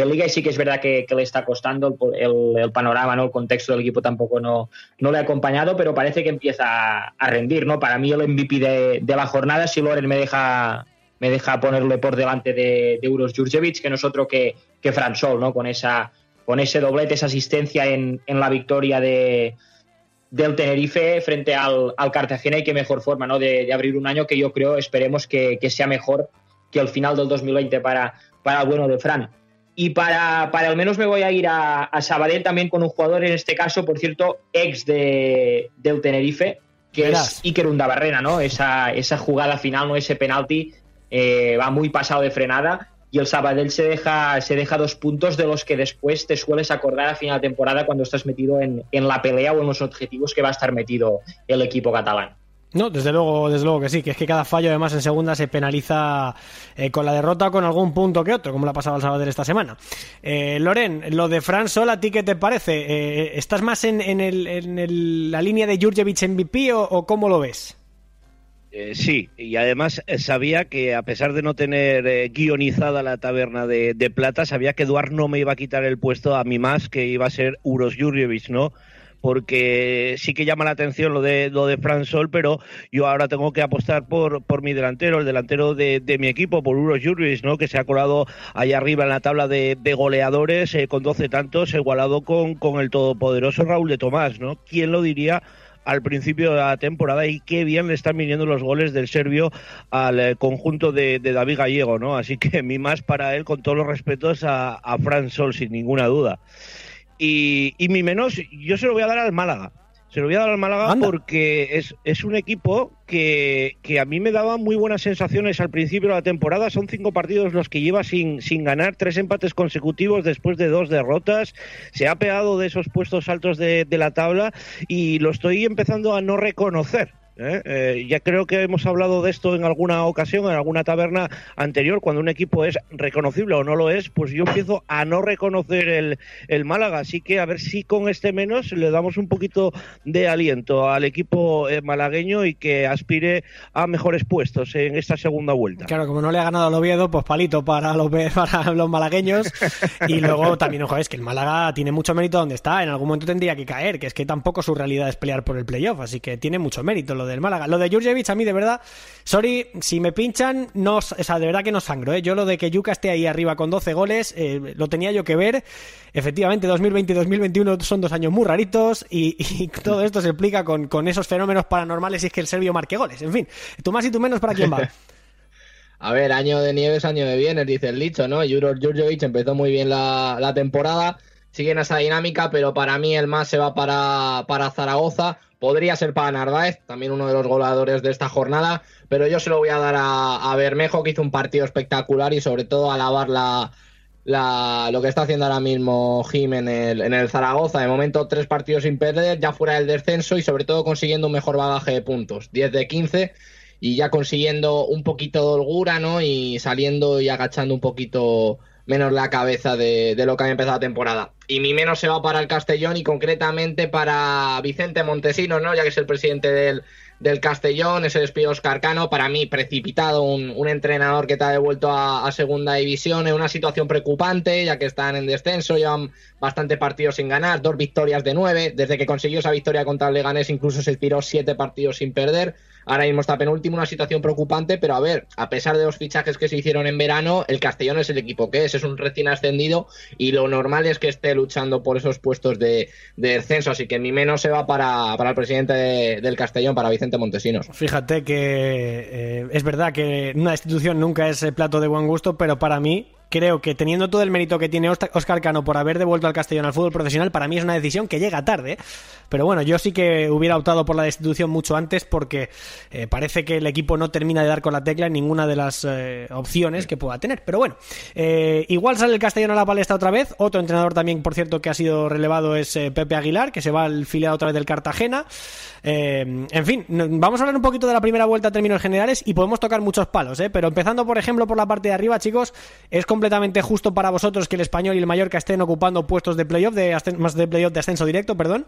liga y sí que es verdad que, le está costando el, panorama, ¿no? El contexto del equipo tampoco no, no le ha acompañado, pero parece que empieza a rendir, ¿no? Para mí el MVP de, la jornada, si Loren me deja me deja ponerle por delante de, Euros Jurjevic, que no es otro que, que Fran Sol, ¿no? Con esa con ese doblete, esa asistencia en la victoria de, del Tenerife frente al, Cartagena y qué mejor forma ¿no? de, abrir un año que yo creo, esperemos que, sea mejor que el final del 2020 para, para el bueno de Fran. Y para, para al menos me voy a ir a, a, Sabadell también con un jugador, en este caso, por cierto, ex de, del Tenerife, que es Iker Undabarrena, ¿no? Esa, esa jugada final, ¿no? Ese penalti eh, va muy pasado de frenada y el Sabadell se deja, se deja dos puntos de los que después te sueles acordar a final de temporada cuando estás metido en, la pelea o en los objetivos que va a estar metido el equipo catalán. No, desde luego, desde luego que sí, que es que cada fallo además en segunda se penaliza eh, con la derrota con algún punto que otro, como le ha pasado al Sabadell esta semana. Eh, Loren, lo de Fran Sol, ¿a ti qué te parece? Eh, ¿Estás más en, en, la línea de Jurjevic MVP o, o cómo lo ves? Eh, sí, y además eh, sabía que a pesar de no tener eh, guionizada la taberna de, plata, sabía que Eduard no me iba a quitar el puesto a mí más, que iba a ser Uros Jurjevic, ¿no? Porque sí que llama la atención lo de lo de Fran Sol, pero yo ahora tengo que apostar por, por mi delantero, el delantero de, mi equipo, por Uros Jurjevic, ¿no? que se ha colado ahí arriba en la tabla de, goleadores con 12 tantos, igualado con, con el todopoderoso Raúl de Tomás, ¿no? ¿Quién lo diría? al principio de la temporada y qué bien le están viniendo los goles del serbio al eh, conjunto de, David Gallego, ¿no? Así que mi más para él, con todos los respetos a, a Fran Sol, sin ninguna duda. Y, y mi menos, yo se lo voy a dar al Málaga. Se lo voy a dar al Málaga porque es, es un equipo que, que, a mí me daba muy buenas sensaciones al principio de la temporada. Son cinco partidos los que lleva sin, sin ganar, tres empates consecutivos después de dos derrotas. Se ha pegado de esos puestos altos de, de la tabla y lo estoy empezando a no reconocer. ¿Eh? Eh, ya creo que hemos hablado de esto en alguna ocasión, en alguna taberna anterior, cuando un equipo es reconocible o no lo es, pues yo empiezo a no reconocer el, el Málaga. Así que a ver si con este menos le damos un poquito de aliento al equipo eh, malagueño y que aspire a mejores puestos en esta segunda vuelta. Claro, como no le ha ganado al Oviedo, pues palito para los, para los malagueños. Y luego también, ojo, es que el Málaga tiene mucho mérito donde está. En algún momento tendría que caer, que es que tampoco su realidad es pelear por el playoff. Así que tiene mucho mérito lo del Málaga. Lo de Jurjevic, a mí de verdad, sorry, si me pinchan, no, o sea, de verdad que no sangro. ¿eh? Yo lo de que Yuka esté ahí arriba con 12 goles, eh, lo tenía yo que ver. Efectivamente, 2020 y 2021 son dos años muy raritos y, todo esto se explica con, con, esos fenómenos paranormales y es que el serbio marque goles. En fin, tú más y tú menos, ¿para quién va? A ver, año de nieves, año de bienes, dice el dicho, ¿no? Jurjevic empezó muy bien la, la temporada, sigue en esa dinámica, pero para mí el más se va para, para Zaragoza Podría ser para Narváez, también uno de los goleadores de esta jornada, pero yo se lo voy a dar a, Bermejo, que hizo un partido espectacular y sobre todo alabar la, la, lo que está haciendo ahora mismo Jim en el, en el Zaragoza. De momento, tres partidos sin perder, ya fuera del descenso y sobre todo consiguiendo un mejor bagaje de puntos. 10 de 15 y ya consiguiendo un poquito de holgura, ¿no? Y saliendo y agachando un poquito menos la cabeza de, lo que ha empezado la temporada. Y mi menos se va para el Castellón y concretamente para Vicente Montesinos, ¿no? Ya que es el presidente del, del Castellón, ese despido Oscar Cano, para mí precipitado, un, un entrenador que te ha devuelto a, a, segunda división en una situación preocupante, ya que están en descenso, llevan bastante partidos sin ganar, dos victorias de nueve, desde que consiguió esa victoria contra el Leganés incluso se tiró siete partidos sin perder, ahora mismo está penúltimo, una situación preocupante, pero a ver, a pesar de los fichajes que se hicieron en verano, el Castellón es el equipo que es, es un recién ascendido y lo normal es que esté luchando por esos puestos de, de descenso, así que mi menos se va para, para el presidente de, del Castellón, para Vicente Montesinos. Fíjate que eh, es verdad que una destitución nunca es plato de buen gusto, pero para mí creo que teniendo todo el mérito que tiene Oscar Cano por haber devuelto al Castellón al fútbol profesional, para mí es una decisión que llega tarde. Pero bueno, yo sí que hubiera optado por la destitución mucho antes porque eh, parece que el equipo no termina de dar con la tecla en ninguna de las eh, opciones que pueda tener. Pero bueno, eh, igual sale el Castellón a la palestra otra vez. Otro entrenador también, por cierto, que ha sido relevado es Pepe Aguilar, que se va al filial otra vez del Cartagena. en fin, vamos a hablar un poquito de la primera vuelta a términos generales y podemos tocar muchos palos, pero empezando, por ejemplo, por la parte de arriba, chicos, es completamente justo para vosotros que el Español y el Mallorca estén ocupando puestos de playoff, de más de playoff de ascenso directo, perdón.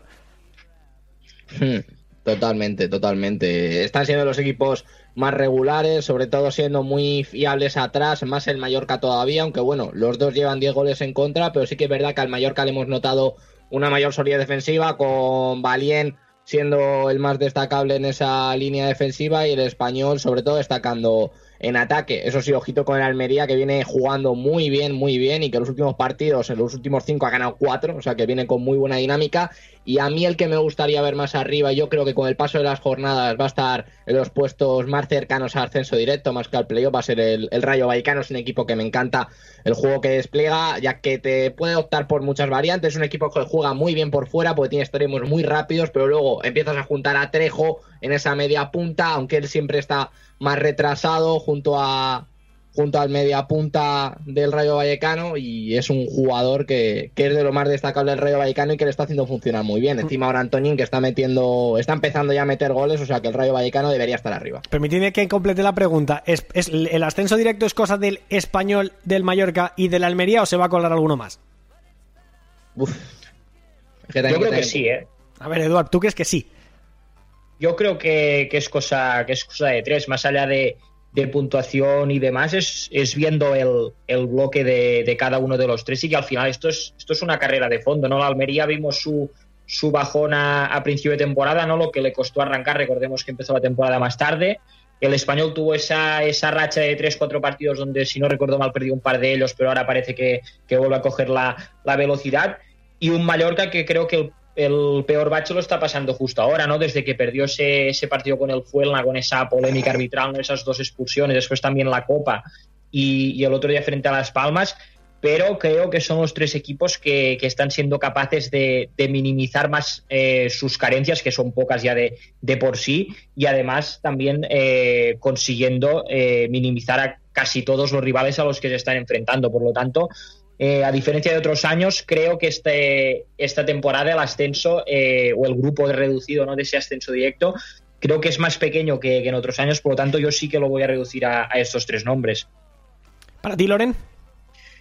Hmm, totalmente, totalmente. Están siendo los equipos más regulares, sobre todo siendo muy fiables atrás, más el Mallorca todavía, aunque bueno, los dos llevan 10 goles en contra, pero sí que es verdad que al Mallorca le hemos notado una mayor solidez defensiva, con Valien siendo el más destacable en esa línea defensiva y el español sobre todo destacando en ataque. Eso sí, ojito con el Almería que viene jugando muy bien, muy bien y que en los últimos partidos, en los últimos cinco ha ganado cuatro, o sea que viene con muy buena dinámica. Y a mí el que me gustaría ver más arriba, yo creo que con el paso de las jornadas va a estar en los puestos más cercanos al ascenso directo, más que al playoff, va a ser el, Rayo Vallecano, es un equipo que me encanta el juego que despliega, ya que te puede optar por muchas variantes, es un equipo que juega muy bien por fuera, porque tiene extremos muy rápidos, pero luego empiezas a juntar a Trejo en esa media punta, aunque él siempre está más retrasado junto a junto al media punta del Rayo Vallecano y es un jugador que, que, es de lo más destacable del Rayo Vallecano y que le está haciendo funcionar muy bien. Encima ahora Antonín que está metiendo, está empezando ya a meter goles, o sea que el Rayo Vallecano debería estar arriba. Permitidme que complete la pregunta. ¿Es, es el ascenso directo es cosa del español, del Mallorca y del Almería o se va a colar alguno más? Uf. Yo creo que sí, ¿eh? A ver, Eduard, ¿tú crees que sí? Yo creo que, que, es cosa que es cosa de tres, más allá de, de puntuación y demás, es, es viendo el, el bloque de, de, cada uno de los tres y que al final esto es, esto es una carrera de fondo, ¿no? La Almería vimos su, su bajón a, principio de temporada, ¿no? Lo que le costó arrancar, recordemos que empezó la temporada más tarde. El español tuvo esa, esa racha de tres, cuatro partidos donde, si no recuerdo mal, perdió un par de ellos, pero ahora parece que, que vuelve a coger la, la velocidad. Y un Mallorca que creo que el el peor bache lo está pasando justo ahora, ¿no? Desde que perdió ese, ese partido con el Fuelna, con esa polémica arbitral, esas dos expulsiones, después también la Copa y, el otro día frente a Las Palmas, pero creo que son los tres equipos que, están siendo capaces de, minimizar más eh, sus carencias, que son pocas ya de, de por sí, y además también eh, consiguiendo eh, minimizar a casi todos los rivales a los que se están enfrentando. Por lo tanto, eh, a diferencia de otros años, creo que este, esta temporada el ascenso eh, o el grupo reducido ¿no? de ese ascenso directo creo que es más pequeño que, que, en otros años, por lo tanto yo sí que lo voy a reducir a, a estos tres nombres. ¿Para ti, Loren?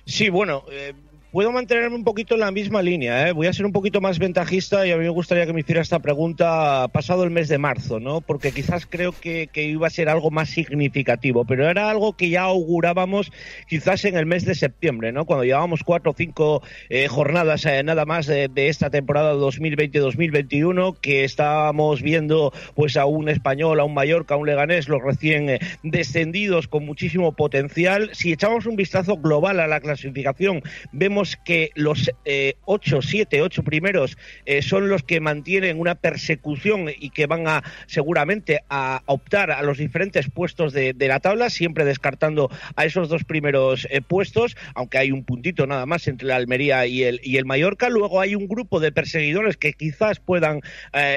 Sí, bueno, eh, puedo mantenerme un poquito en la misma línea. ¿eh? Voy a ser un poquito más ventajista y a mí me gustaría que me hiciera esta pregunta pasado el mes de marzo, ¿no? Porque quizás creo que, iba a ser algo más significativo, pero era algo que ya augurábamos quizás en el mes de septiembre, ¿no? Cuando llevábamos cuatro o cinco eh, jornadas eh, nada más de, de, esta temporada 2020-2021, que estábamos viendo pues a un español, a un Mallorca, a un Leganés, los recién eh, descendidos con muchísimo potencial. Si echamos un vistazo global a la clasificación, vemos que los eh, ocho, siete, ocho primeros eh, son los que mantienen una persecución y que van a seguramente a optar a los diferentes puestos de, la tabla, siempre descartando a esos dos primeros eh, puestos, aunque hay un puntito nada más entre la Almería y el, y el Mallorca. Luego hay un grupo de perseguidores que quizás puedan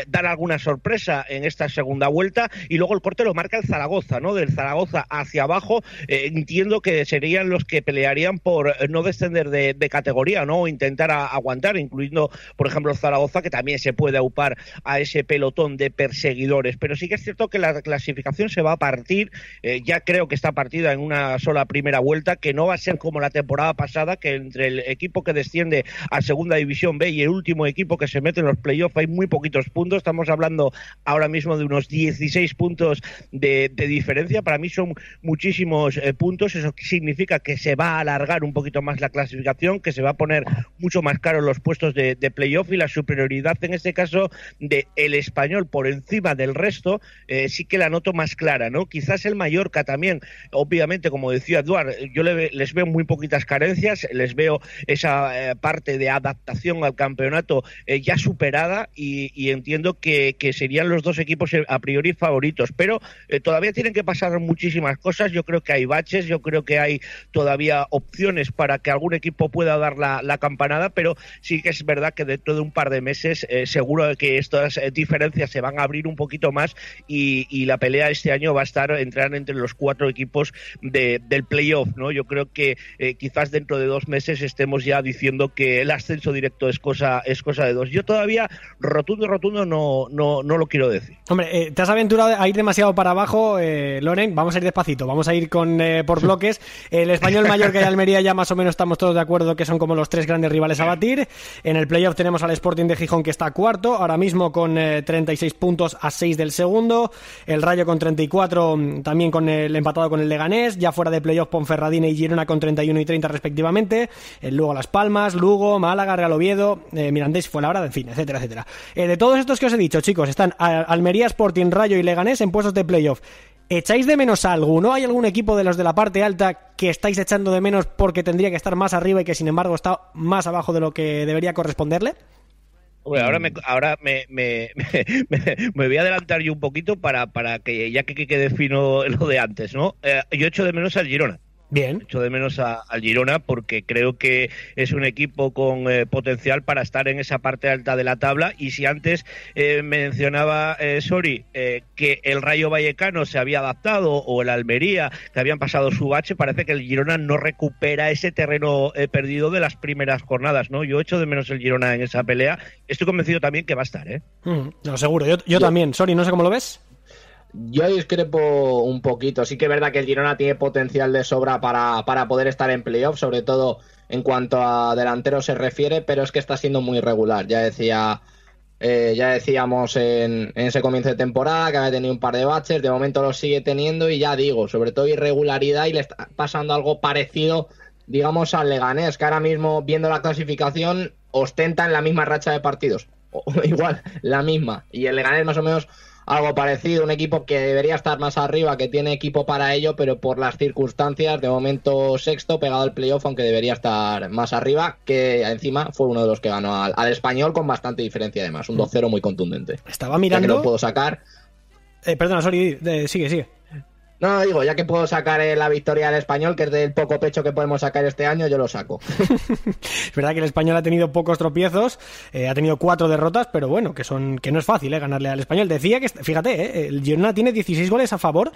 dar alguna sorpresa en esta segunda vuelta y luego el corte lo marca el Zaragoza, ¿no? Del Zaragoza hacia abajo, entiendo que serían los que pelearían por no descender de, de categoría, ¿no? Intentar aguantar, incluyendo, por ejemplo, Zaragoza, que también se puede aupar a ese pelotón de perseguidores. Pero sí que es cierto que la clasificación se va a partir, eh, ya creo que está partida en una sola primera vuelta, que no va a ser como la temporada pasada, que entre el equipo que desciende a Segunda División B y el último equipo que se mete en los playoffs hay muy poquitos puntos. Estamos hablando ahora mismo de unos 16 puntos de, diferencia. Para mí son muchísimos eh, puntos. Eso significa que se va a alargar un poquito más la clasificación, que se va a poner mucho más caro los puestos de, playoff y la superioridad en este caso de el español por encima del resto eh, sí que la noto más clara, ¿no? Quizás el Mallorca también, obviamente, como decía Eduard, yo les veo muy poquitas carencias, les veo esa eh, parte de adaptación al campeonato ya superada y, entiendo que, serían los dos equipos a priori favoritos, pero todavía tienen que pasar muchísimas cosas, yo creo que hay baches, yo creo que hay todavía opciones para que algún equipo pueda dar la, campanada, pero sí que es verdad que dentro de un par de meses eh, seguro que estas eh, diferencias se van a abrir un poquito más y, la pelea este año va a estar entrar entre los cuatro equipos del playoff, ¿no? Yo creo que eh, quizás dentro de dos meses estemos ya diciendo que el ascenso directo es cosa es cosa de dos. Yo todavía rotundo rotundo no no no lo quiero decir. Hombre, te has aventurado a ir demasiado para abajo, Loren. Vamos a ir despacito, vamos a ir con por bloques. El español mayor que hay Almería ya más o menos estamos todos de acuerdo que son como los tres grandes rivales a batir. En el playoff tenemos al Sporting de Gijón que está cuarto, ahora mismo con 36 eh, puntos a 6 del segundo. El Rayo con 34, mm, también con el empatado con el Leganés. Ya fuera de playoff Ponferradina y Girona con 31 y 30 respectivamente. Eh, luego Las Palmas, Lugo, Málaga, Real Oviedo, eh, Mirandés, Fuenlabrada, en fin, etcétera, etcétera. de todos estos que os he dicho, chicos, están Almería, Sporting, Rayo y Leganés en puestos de playoff. ¿Echáis de menos a alguno? ¿Hay algún equipo de los de la parte alta que estáis echando de menos porque tendría que estar más arriba y que sin embargo está más abajo de lo que debería corresponderle? ahora me, ahora me, me, me, voy a adelantar yo un poquito para, para que ya que, quede fino lo de antes, ¿no? Eh, yo echo de menos al Girona. Bien. Echo de menos a, al Girona porque creo que es un equipo con eh, potencial para estar en esa parte alta de la tabla. Y si antes eh, mencionaba eh, Sori que el Rayo Vallecano se había adaptado o el Almería que habían pasado su bache, parece que el Girona no recupera ese terreno perdido de las primeras jornadas. ¿no? Yo echo de menos el Girona en esa pelea. Estoy convencido también que va a estar. ¿eh? Mm, no, seguro. Yo, yo también. Sori, no sé cómo lo ves. Yo discrepo un poquito. Sí que es verdad que el Girona tiene potencial de sobra para, para poder estar en playoff, sobre todo en cuanto a delantero se refiere, pero es que está siendo muy regular. Ya decía, eh, ya decíamos en, ese comienzo de temporada que había tenido un par de baches, de momento lo sigue teniendo y ya digo, sobre todo irregularidad y le está pasando algo parecido, digamos, al Leganés, que ahora mismo viendo la clasificación ostenta en la misma racha de partidos. O, igual, la misma. Y el Leganés más o menos algo parecido, un equipo que debería estar más arriba, que tiene equipo para ello, pero por las circunstancias, de momento sexto, pegado al playoff, aunque debería estar más arriba, que encima fue uno de los que ganó al, español con bastante diferencia además, un 2-0 muy contundente. Estaba mirando... Ya que no puedo sacar... Eh, perdona, sorry, sigue, sigue. No, digo, ya que puedo sacar eh, la victoria del español, que es del poco pecho que podemos sacar este año, yo lo saco. es verdad que el español ha tenido pocos tropiezos, eh, ha tenido cuatro derrotas, pero bueno, que son que no es fácil eh, ganarle al español. Decía que, fíjate, el Girona tiene 16 goles a favor,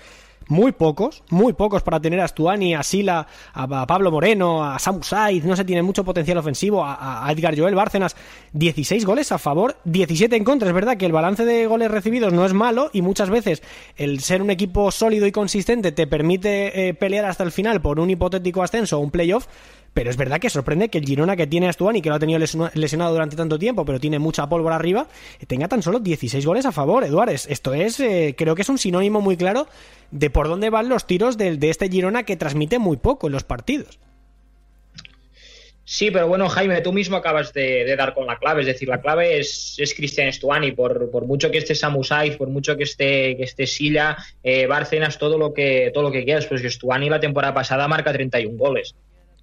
muy pocos, muy pocos para tener a Stuani, a Sila, a, Pablo Moreno, a Samu Saiz, no se tiene mucho potencial ofensivo, a, a, Edgar Joel Bárcenas, 16 goles a favor, 17 en contra. Es verdad que el balance de goles recibidos no es malo y muchas veces el ser un equipo sólido y consistente te permite eh, pelear hasta el final por un hipotético ascenso o un playoff, pero es verdad que sorprende que el Girona que tiene a Stuani, que lo ha tenido lesionado durante tanto tiempo, pero tiene mucha pólvora arriba, tenga tan solo 16 goles a favor, Eduard. Esto es, eh, creo que es un sinónimo muy claro de por dónde van los tiros de este Girona que transmite muy poco en los partidos. Sí, pero bueno, Jaime, tú mismo acabas de, dar con la clave. Es decir, la clave es, es Cristian Stuani. Por, por, mucho que esté Samu Saiz, por mucho que esté, que esté Silla, eh, Bárcenas, todo lo que todo lo que quieras. Pues Stuani la temporada pasada marca 31 goles.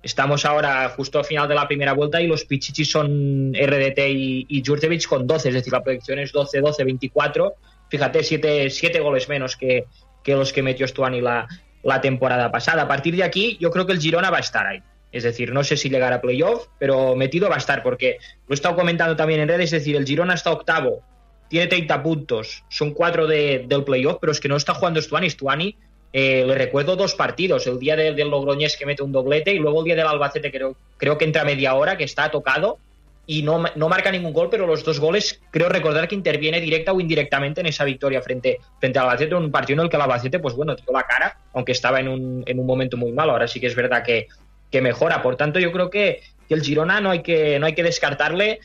Estamos ahora justo al final de la primera vuelta y los Pichichi son RDT y, y Jurcevic con 12. Es decir, la proyección es 12, 12, 24. Fíjate, 7, goles menos que, que los que metió Stuani la, la temporada pasada. A partir de aquí, yo creo que el Girona va a estar ahí. Es decir, no sé si llegará a playoff, pero metido va a estar, porque lo he estado comentando también en redes, es decir, el Girona está octavo, tiene 30 puntos, son cuatro de, del playoff, pero es que no está jugando Stuani. Stuani eh, le recuerdo dos partidos, el día del, del Logroñés que mete un doblete y luego el día del Albacete creo, creo que entra media hora, que está tocado y no, no, marca ningún gol, pero los dos goles creo recordar que interviene directa o indirectamente en esa victoria frente, frente al Albacete, un partido en el que el Albacete, pues bueno, dio la cara, aunque estaba en un, en un momento muy malo, ahora sí que es verdad que, que mejora, por tanto yo creo que, el Girona no hay que, no hay que descartarle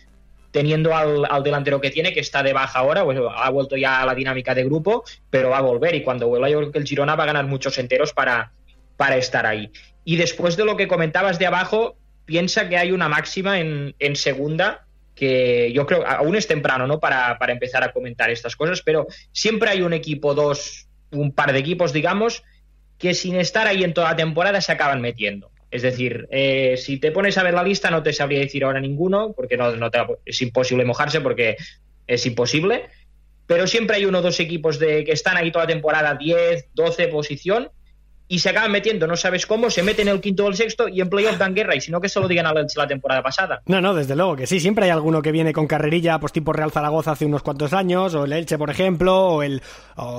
teniendo al, al, delantero que tiene, que está de baja ahora, pues ha vuelto ya a la dinámica de grupo, pero va a volver y cuando vuelva yo creo que el Girona va a ganar muchos enteros para, para estar ahí. Y después de lo que comentabas de abajo, piensa que hay una máxima en, en segunda que yo creo, aún es temprano, ¿no? Para, para, empezar a comentar estas cosas, pero siempre hay un equipo, dos, un par de equipos, digamos, que sin estar ahí en toda la temporada se acaban metiendo. Es decir, eh, si te pones a ver la lista, no te sabría decir ahora ninguno, porque no, te, es imposible mojarse, porque es imposible. Pero siempre hay uno o dos equipos de, que están ahí toda la temporada, 10, 12 posición, y se acaban metiendo, no sabes cómo, se meten en el quinto o el sexto y en playoff dan guerra, y si no que se lo digan a la, la, temporada pasada. No, no, desde luego que sí, siempre hay alguno que viene con carrerilla, pues tipo Real Zaragoza hace unos cuantos años, o el Elche, por ejemplo, o el,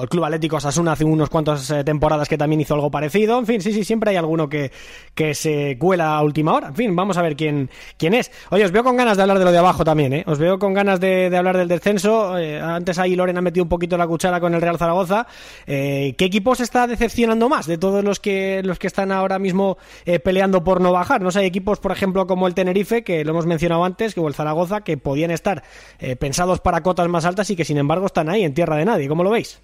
Club Atlético Sasuna hace unos cuantos eh, temporadas que también hizo algo parecido, en fin, sí, sí, siempre hay alguno que, que se cuela a última hora, en fin, vamos a ver quién, quién es. Oye, os veo con ganas de hablar de lo de abajo también, ¿eh? Os veo con ganas de, hablar del descenso, eh, antes ahí Loren ha metido un poquito la cuchara con el Real Zaragoza, eh, ¿qué equipo se está decepcionando más de los que... Los que están ahora mismo eh, peleando por no bajar. No hay equipos, por ejemplo, como el Tenerife, que lo hemos mencionado antes, que o el Zaragoza, que podían estar eh, pensados para cotas más altas y que sin embargo están ahí en tierra de nadie. ¿Cómo lo veis?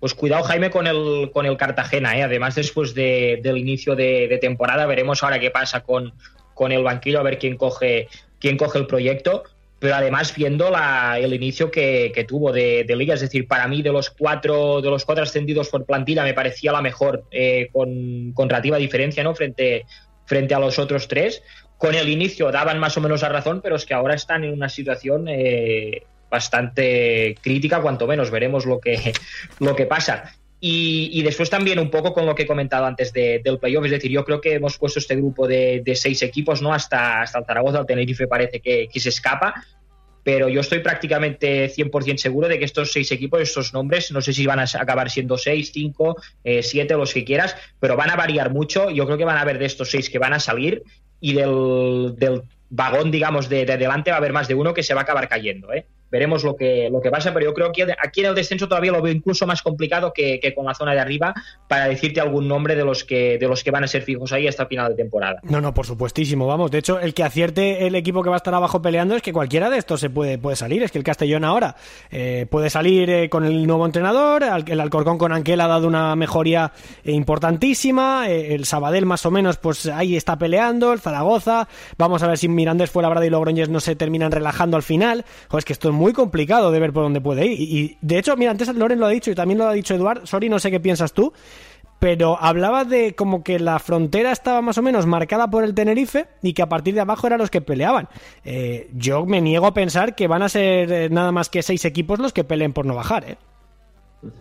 Pues cuidado, Jaime, con el, con el Cartagena. ¿eh? Además, después de, del inicio de, de, temporada, veremos ahora qué pasa con, con el banquillo, a ver quién coge, quién coge el proyecto pero además viendo la, el inicio que, que tuvo de, de, liga, es decir, para mí de los cuatro de los cuatro ascendidos por plantilla me parecía la mejor eh, con, con, relativa diferencia, ¿no? Frente frente a los otros tres. Con el inicio daban más o menos la razón, pero es que ahora están en una situación eh, bastante crítica, cuanto menos veremos lo que lo que pasa. Y, y, después también un poco con lo que he comentado antes de, del playoff, es decir, yo creo que hemos puesto este grupo de, seis equipos, ¿no? Hasta, hasta el Zaragoza, el Tenerife parece que, que se escapa, pero yo estoy prácticamente 100% seguro de que estos seis equipos, estos nombres, no sé si van a acabar siendo seis, cinco, eh, siete, los que quieras, pero van a variar mucho. Yo creo que van a haber de estos seis que van a salir y del, del vagón, digamos, de, de, delante va a haber más de uno que se va a acabar cayendo, ¿eh? Veremos lo que, lo que pasa, pero yo creo que aquí en el descenso todavía lo veo incluso más complicado que, que, con la zona de arriba para decirte algún nombre de los que de los que van a ser fijos ahí hasta final de temporada. No, no, por supuestísimo, vamos. De hecho, el que acierte el equipo que va a estar abajo peleando es que cualquiera de estos se puede, puede salir. Es que el Castellón ahora eh, puede salir eh, con el nuevo entrenador, el Alcorcón con Anquel ha dado una mejoría eh, importantísima, el Sabadell más o menos pues ahí está peleando, el Zaragoza, vamos a ver si Mirandés, Fuenlabrada y Logroñés no se terminan relajando al final. Joder, es que esto es muy complicado de ver por dónde puede ir. Y, de hecho, mira, antes Loren lo ha dicho y también lo ha dicho Eduard. Sorry, no sé qué piensas tú. Pero hablaba de como que la frontera estaba más o menos marcada por el Tenerife y que a partir de abajo eran los que peleaban. Eh, yo me niego a pensar que van a ser eh, nada más que seis equipos los que peleen por no bajar. ¿eh?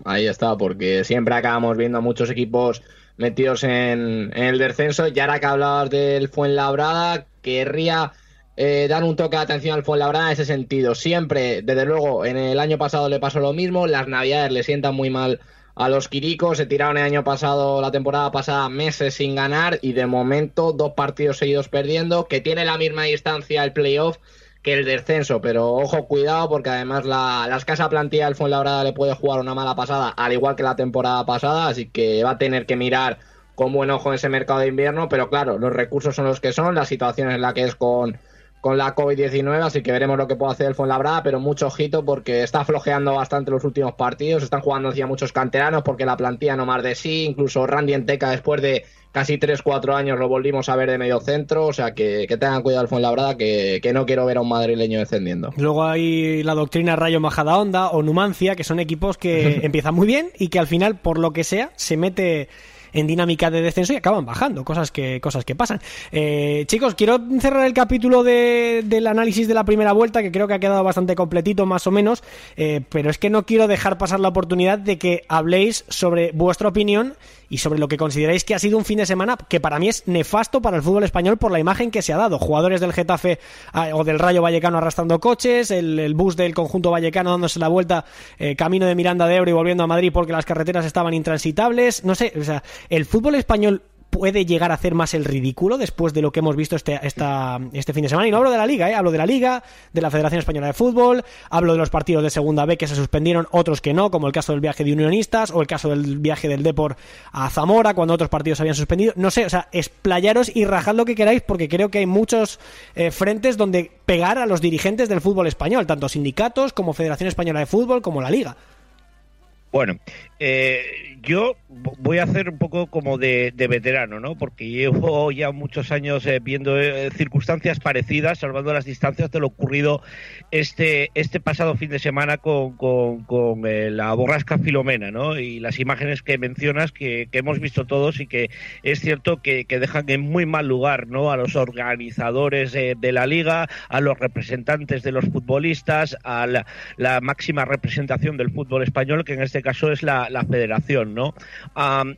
Ahí está, porque siempre acabamos viendo a muchos equipos metidos en, en el descenso. Y ahora que hablabas del Fuenlabrada, querría eh, dar un toque de atención al Fuenlabrada en ese sentido. Siempre, desde luego, en el año pasado le pasó lo mismo, las navidades le sientan muy mal a los Quiricos, se tiraron el año pasado, la temporada pasada, meses sin ganar y de momento dos partidos seguidos perdiendo, que tiene la misma distancia el playoff que el descenso, pero ojo, cuidado, porque además la, la escasa plantilla del Fuenlabrada le puede jugar una mala pasada, al igual que la temporada pasada, así que va a tener que mirar con buen ojo ese mercado de invierno, pero claro, los recursos son los que son, la situación es la que es con con la COVID-19, así que veremos lo que puede hacer el Fuenlabrada, pero mucho ojito porque está flojeando bastante los últimos partidos, están jugando hacia muchos canteranos porque la plantilla no más de sí, incluso Randy Enteca después de casi 3-4 años lo volvimos a ver de medio centro, o sea que, que tengan cuidado el Fuenlabrada, que, que no quiero ver a un madrileño descendiendo. Luego hay la doctrina Rayo Majadahonda o Numancia, que son equipos que empiezan muy bien y que al final, por lo que sea, se mete en dinámica de descenso y acaban bajando, cosas que, cosas que pasan. Eh, chicos, quiero cerrar el capítulo del análisis de la primera vuelta, que creo que ha quedado bastante completito, más o menos, eh, pero es que no quiero dejar pasar la oportunidad de que habléis sobre vuestra opinión y sobre lo que consideráis que ha sido un fin de semana que para mí es nefasto para el fútbol español por la imagen que se ha dado. Jugadores del Getafe ah, o del Rayo Vallecano arrastrando coches, el, bus del conjunto vallecano dándose la vuelta eh, camino de Miranda de Ebro y volviendo a Madrid porque las carreteras estaban intransitables. No sé, o sea, el fútbol español puede llegar a hacer más el ridículo después de lo que hemos visto este, esta, este fin de semana. Y no hablo de la Liga, ¿eh? hablo de la Liga, de la Federación Española de Fútbol, hablo de los partidos de Segunda B que se suspendieron, otros que no, como el caso del viaje de Unionistas o el caso del viaje del Depor a Zamora cuando otros partidos se habían suspendido. No sé, o sea, explayaros y rajad lo que queráis porque creo que hay muchos eh, frentes donde pegar a los dirigentes del fútbol español, tanto sindicatos como Federación Española de Fútbol como la Liga. Bueno, eh, yo voy a hacer un poco como de, veterano, ¿no? Porque llevo ya muchos años eh, viendo eh, circunstancias parecidas, salvando las distancias de lo ocurrido este, este pasado fin de semana con, con, la borrasca Filomena, ¿no? Y las imágenes que mencionas que, hemos visto todos y que es cierto que, dejan en muy mal lugar, ¿no? A los organizadores de la liga, a los representantes de los futbolistas, a la, máxima representación del fútbol español, que en este caso es la federación. ¿no?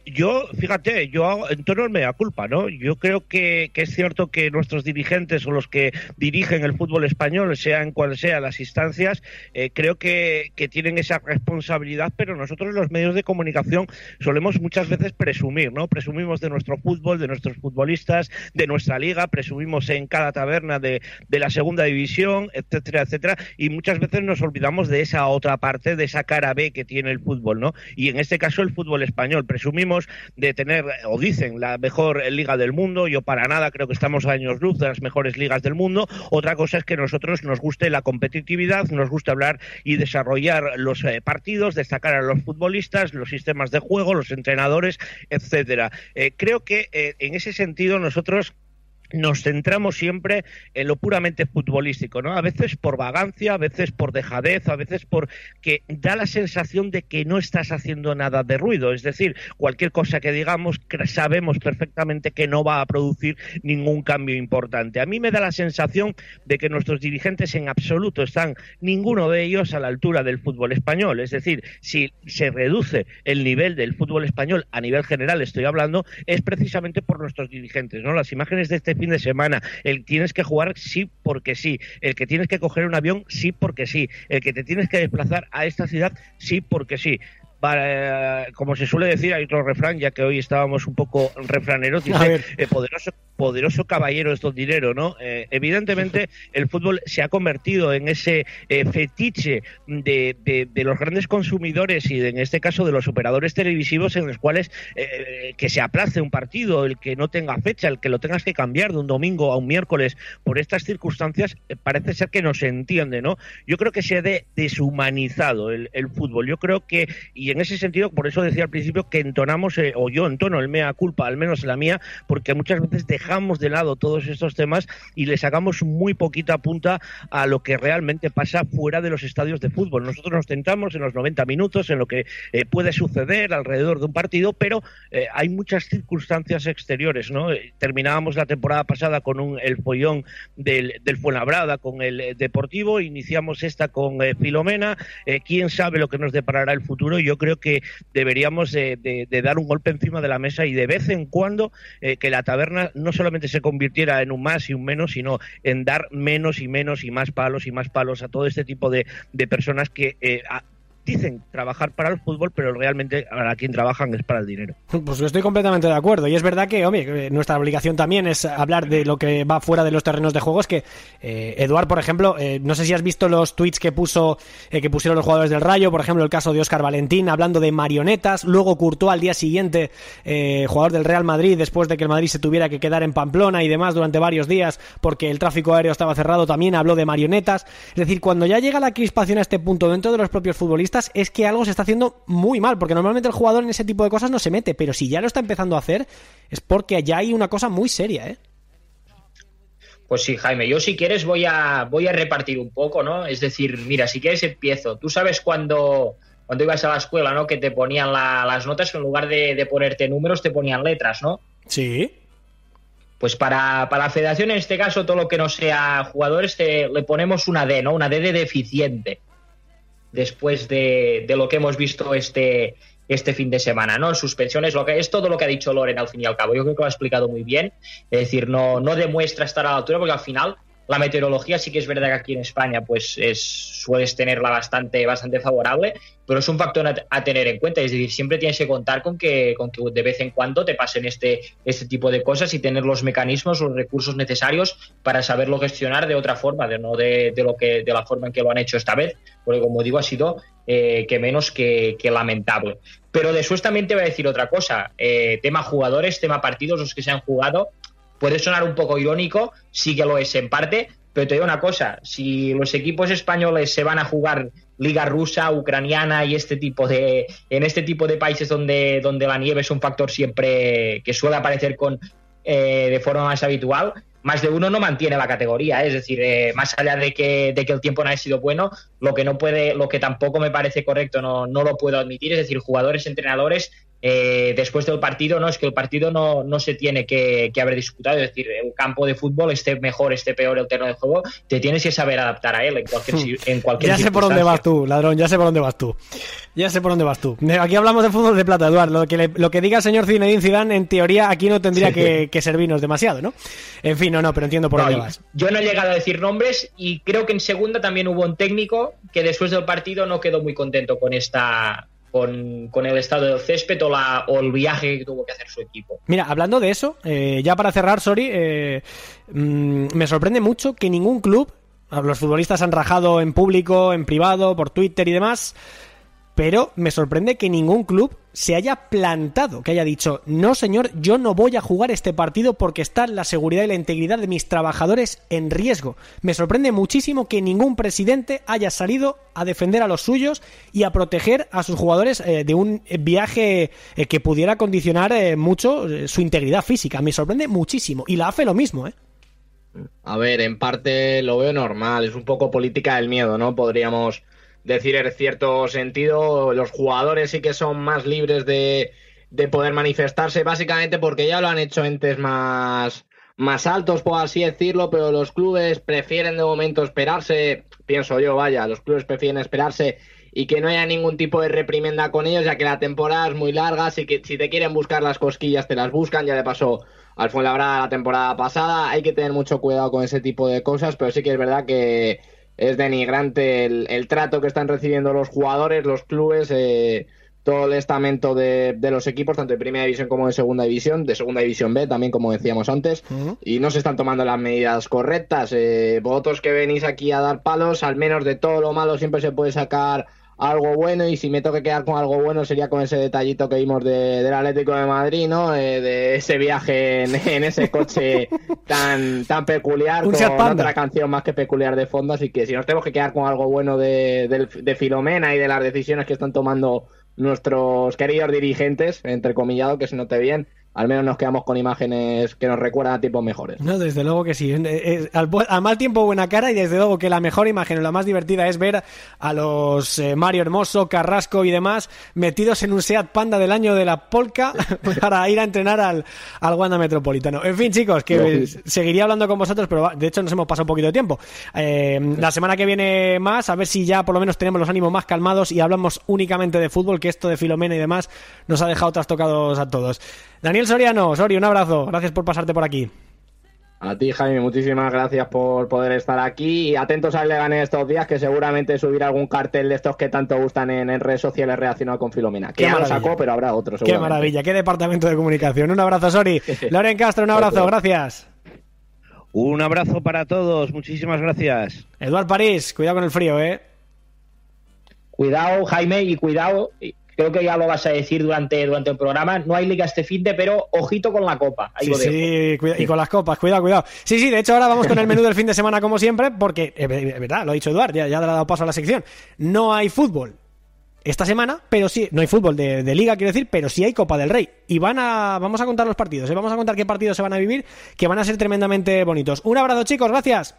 yo, fíjate, yo en tono me da culpa, ¿no? Yo creo que, es cierto que nuestros dirigentes o los que dirigen el fútbol español, sean cuales sean las instancias, eh, creo que, tienen esa responsabilidad, pero nosotros los medios de comunicación solemos muchas veces presumir, ¿no? Presumimos de nuestro fútbol, de nuestros futbolistas, de nuestra liga, presumimos en cada taberna de, de la segunda división, etcétera, etcétera, y muchas veces nos olvidamos de esa otra parte, de esa cara B que tiene el fútbol, ¿no? En este caso el fútbol español. Presumimos de tener, o dicen, la mejor liga del mundo. Yo para nada creo que estamos a años luz de las mejores ligas del mundo. Otra cosa es que nosotros nos guste la competitividad, nos gusta hablar y desarrollar los eh, partidos, destacar a los futbolistas, los sistemas de juego, los entrenadores, etcétera. Eh, creo que eh, en ese sentido nosotros nos centramos siempre en lo puramente futbolístico, ¿no? A veces por vagancia, a veces por dejadez, a veces por que da la sensación de que no estás haciendo nada de ruido, es decir, cualquier cosa que digamos sabemos perfectamente que no va a producir ningún cambio importante. A mí me da la sensación de que nuestros dirigentes en absoluto están ninguno de ellos a la altura del fútbol español, es decir, si se reduce el nivel del fútbol español a nivel general, estoy hablando, es precisamente por nuestros dirigentes, ¿no? Las imágenes de este fin de semana, el tienes que jugar sí porque sí, el que tienes que coger un avión sí porque sí, el que te tienes que desplazar a esta ciudad sí porque sí. Como se suele decir, hay otro refrán, ya que hoy estábamos un poco refraneros, dice, eh, poderoso, poderoso caballero es don dinero, ¿no? Eh, evidentemente el fútbol se ha convertido en ese eh, fetiche de, de, los grandes consumidores y en este caso de los operadores televisivos en los cuales eh, que se aplace un partido, el que no tenga fecha, el que lo tengas que cambiar de un domingo a un miércoles por estas circunstancias, parece ser que no se entiende, ¿no? Yo creo que se ha deshumanizado el, el, fútbol. Yo creo que, y en ese sentido, por eso decía al principio que entonamos, o yo entono el mea culpa, al menos la mía, porque muchas veces dejamos de lado todos estos temas y le sacamos muy poquita punta a lo que realmente pasa fuera de los estadios de fútbol. Nosotros nos centramos en los 90 minutos, en lo que eh, puede suceder alrededor de un partido, pero eh, hay muchas circunstancias exteriores. ¿no? Eh, terminábamos la temporada pasada con un, el follón del, del Fuenlabrada, con el Deportivo, iniciamos esta con Filomena. ¿Quién sabe lo que nos deparará el futuro? Yo creo que deberíamos de, dar un golpe encima de la mesa y de vez en cuando que la taberna no solamente se convirtiera en un más y un menos, sino en dar menos y menos y más palos y más palos a todo este tipo de, de personas que eh, dicen trabajar para el fútbol, pero realmente para quien trabajan es para el dinero. Pues estoy completamente de acuerdo. Y es verdad que, hombre, nuestra obligación también es hablar de lo que va fuera de los terrenos de juego. Es que, eh, Eduard, por ejemplo, eh, no sé si has visto los tweets que puso eh, que pusieron los jugadores del Rayo, por ejemplo, el caso de Oscar Valentín, hablando de marionetas. Luego Courtois al día siguiente, eh, jugador del Real Madrid, después de que el Madrid se tuviera que quedar en Pamplona y demás durante varios días porque el tráfico aéreo estaba cerrado, también habló de marionetas. Es decir, cuando ya llega la crispación a este punto dentro de los propios futbolistas, es que algo se está haciendo muy mal, porque normalmente el jugador en ese tipo de cosas no se mete, pero si ya lo está empezando a hacer, es porque ya hay una cosa muy seria, ¿eh? Pues sí, Jaime, yo si quieres voy a, voy a repartir un poco, ¿no? Es decir, mira, si quieres empiezo. Tú sabes cuando, cuando ibas a la escuela, ¿no? Que te ponían las notas, en lugar de, ponerte números, te ponían letras, ¿no? Sí. Pues para, la federación, en este caso, todo lo que no sea jugadores, le ponemos una D, ¿no? Una D de deficiente. Después de, de lo que hemos visto este, este fin de semana, ¿no? Suspensiones, lo que es todo lo que ha dicho Loren al fin y al cabo. Yo creo que lo ha explicado muy bien. Es decir, no, no demuestra estar a la altura porque al final la meteorología sí que es verdad que aquí en España pues es, sueles tenerla bastante, bastante favorable, pero es un factor a, tener en cuenta. Es decir, siempre tienes que contar con que, con que de vez en cuando te pasen este, este tipo de cosas y tener los mecanismos, los recursos necesarios para saberlo gestionar de otra forma, de no de, lo que, de la forma en que lo han hecho esta vez, porque como digo, ha sido eh, que menos que, lamentable. Pero después también te voy a decir otra cosa. Eh, tema jugadores, tema partidos, los que se han jugado puede sonar un poco irónico, sí que lo es en parte, pero te digo una cosa, si los equipos españoles se van a jugar liga rusa, ucraniana y este tipo de en este tipo de países donde, donde la nieve es un factor siempre que suele aparecer con eh, de forma más habitual, más de uno no mantiene la categoría, ¿eh? es decir, eh, más allá de que, de que el tiempo no haya sido bueno, lo que no puede, lo que tampoco me parece correcto, no, no lo puedo admitir, es decir, jugadores, entrenadores eh, después del partido, no es que el partido no, no se tiene que, haber disputado, es decir, el campo de fútbol esté mejor, esté peor el terreno de juego, te tienes que saber adaptar a él en cualquier, en cualquier Ya sé por dónde vas tú, ladrón, ya sé por dónde vas tú. Ya sé por dónde vas tú. Aquí hablamos de fútbol de plata, Eduardo. Lo que, lo que diga el señor Zinedine Zidane, en teoría, aquí no tendría que, servirnos demasiado, ¿no? En fin, no, no, pero entiendo por dónde vas. Yo no he llegado a decir nombres y creo que en segunda también hubo un técnico que después del partido no quedó muy contento con esta con, el estado del césped o, la, o el viaje que tuvo que hacer su equipo. Mira, hablando de eso, eh, ya para cerrar, sorry, eh, mm, me sorprende mucho que ningún club, los futbolistas han rajado en público, en privado, por Twitter y demás, pero me sorprende que ningún club se haya plantado, que haya dicho, no señor, yo no voy a jugar este partido porque está la seguridad y la integridad de mis trabajadores en riesgo. Me sorprende muchísimo que ningún presidente haya salido a defender a los suyos y a proteger a sus jugadores eh, de un viaje eh, que pudiera condicionar eh, mucho su integridad física. Me sorprende muchísimo. Y la hace lo mismo, ¿eh? A ver, en parte lo veo normal, es un poco política del miedo, ¿no? Podríamos decir en cierto sentido, los jugadores sí que son más libres de, de poder manifestarse, básicamente porque ya lo han hecho entes más, más altos, por así decirlo, pero los clubes prefieren de momento esperarse, pienso yo, vaya, los clubes prefieren esperarse y que no haya ningún tipo de reprimenda con ellos, ya que la temporada es muy larga, así que si te quieren buscar las cosquillas te las buscan, ya le pasó al Fuenlabrada la temporada pasada, hay que tener mucho cuidado con ese tipo de cosas, pero sí que es verdad que es denigrante el, trato que están recibiendo los jugadores, los clubes, eh, todo el estamento de, los equipos, tanto de primera división como de segunda división, de segunda división B también, como decíamos antes, y no se están tomando las medidas correctas. Eh, vosotros que venís aquí a dar palos, al menos de todo lo malo siempre se puede sacar algo bueno y si me toque quedar con algo bueno sería con ese detallito que vimos de, del Atlético de Madrid, ¿no? Eh, de ese viaje en, ese coche tan, tan peculiar, con otra canción más que peculiar de fondo, así que si nos tenemos que quedar con algo bueno de, de Filomena y de las decisiones que están tomando nuestros queridos dirigentes, entrecomillado, que se note bien, al menos nos quedamos con imágenes que nos recuerdan a tiempos mejores. No, desde luego que sí. Al, mal tiempo buena cara y desde luego que la mejor imagen o la más divertida es ver a los eh, Mario Hermoso, Carrasco y demás metidos en un Seat Panda del año de la Polka para ir a entrenar al, al Wanda Metropolitano. En fin, chicos, que seguiría hablando con vosotros, pero de hecho nos hemos pasado un poquito de tiempo. Eh, la semana que viene más, a ver si ya por lo menos tenemos los ánimos más calmados y hablamos únicamente de fútbol, que esto de Filomena y demás nos ha dejado trastocados a todos. Daniel Soriano, Sori, un abrazo. Gracias por pasarte por aquí. A ti, Jaime, muchísimas gracias por poder estar aquí. Y atentos al Leganés estos días, que seguramente subirá algún cartel de estos que tanto gustan en, redes sociales relacionados con Filomena. Que ya lo sacó, pero habrá otros. Qué maravilla, qué departamento de comunicación. Un abrazo, Sori. Loren Castro, un abrazo, gracias. Un abrazo para todos, muchísimas gracias. Eduard París, cuidado con el frío, ¿eh? Cuidado, Jaime, y cuidado, creo que ya lo vas a decir durante, durante el programa. No hay liga este fin de, pero ojito con la copa. sí, sí, y con las copas, cuidado, cuidado. Sí, sí, de hecho ahora vamos con el menú del fin de semana como siempre, porque, es eh, verdad, lo ha dicho Eduard, ya, ya le ha dado paso a la sección. No hay fútbol esta semana, pero sí, no hay fútbol de, liga, quiero decir, pero sí hay Copa del Rey. Y van a, vamos a contar los partidos, ¿eh? vamos a contar qué partidos se van a vivir, que van a ser tremendamente bonitos. Un abrazo, chicos, gracias.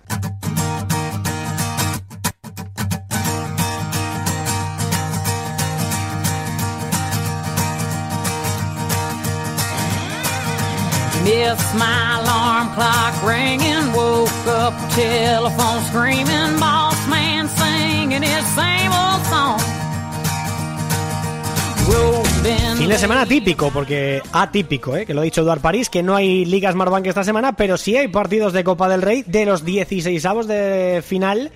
Missed my alarm clock ringing, woke up telephone screaming, boss man singing his same old song. Fin de semana típico, porque atípico, ¿eh? que lo ha dicho Eduard París, que no hay Ligas Marbank esta semana, pero sí hay partidos de Copa del Rey de los 16 avos de final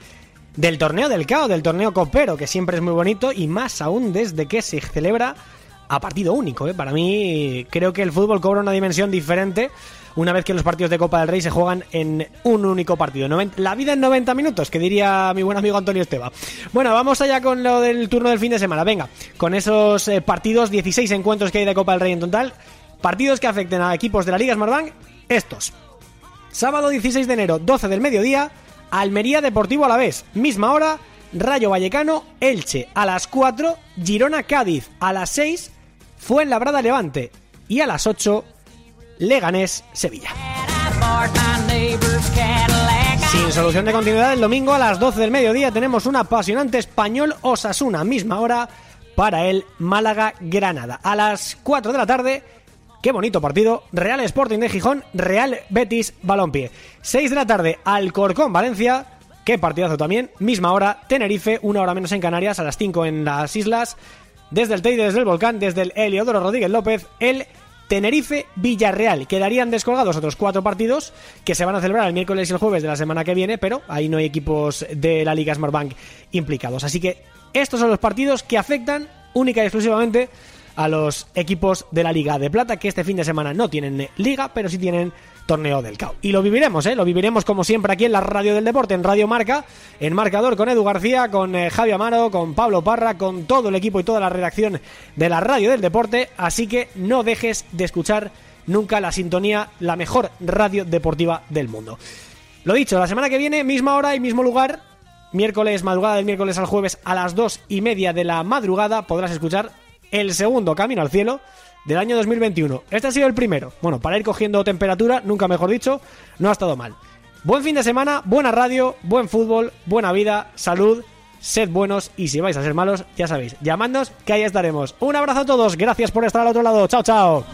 del torneo del CAO, del torneo copero, que siempre es muy bonito y más aún desde que se celebra a partido único. ¿eh? Para mí creo que el fútbol cobra una dimensión diferente una vez que los partidos de Copa del Rey se juegan en un único partido. la vida en 90 minutos, que diría mi buen amigo Antonio Esteba. Bueno, vamos allá con lo del turno del fin de semana. Venga, con esos eh, partidos, 16 encuentros que hay de Copa del Rey en total, partidos que afecten a equipos de la Liga Smartbank, estos. Sábado 16 de enero, 12 del mediodía, Almería Deportivo a la vez, misma hora, Rayo Vallecano, Elche a las 4, Girona Cádiz a las 6, Fuenlabrada Levante y a las 8, Leganés Sevilla. Sin solución de continuidad, el domingo a las 12 del mediodía tenemos un apasionante español Osasuna, misma hora para el Málaga Granada. A las 4 de la tarde, qué bonito partido, Real Sporting de Gijón, Real Betis Balompié. 6 de la tarde, Alcorcón Valencia, qué partidazo también, misma hora, Tenerife, una hora menos en Canarias, a las 5 en las islas. Desde el Teide, desde el Volcán, desde el Heliodoro Rodríguez López, el Tenerife Villarreal. Quedarían descolgados otros cuatro partidos que se van a celebrar el miércoles y el jueves de la semana que viene, pero ahí no hay equipos de la Liga Smartbank implicados. Así que estos son los partidos que afectan única y exclusivamente a los equipos de la Liga de Plata, que este fin de semana no tienen liga, pero sí tienen torneo del CAO. Y lo viviremos, ¿eh? Lo viviremos como siempre aquí en la Radio del Deporte, en Radio Marca, en Marcador con Edu García, con eh, Javi Amaro, con Pablo Parra, con todo el equipo y toda la redacción de la Radio del Deporte. Así que no dejes de escuchar nunca la sintonía, la mejor radio deportiva del mundo. Lo dicho, la semana que viene, misma hora y mismo lugar, miércoles, madrugada del miércoles al jueves a las dos y media de la madrugada, podrás escuchar el segundo Camino al Cielo del año 2021. Este ha sido el primero. Bueno, para ir cogiendo temperatura, nunca mejor dicho, no ha estado mal. Buen fin de semana, buena radio, buen fútbol, buena vida, salud, sed buenos y si vais a ser malos, ya sabéis, llamadnos que ahí estaremos. Un abrazo a todos, gracias por estar al otro lado, chao chao.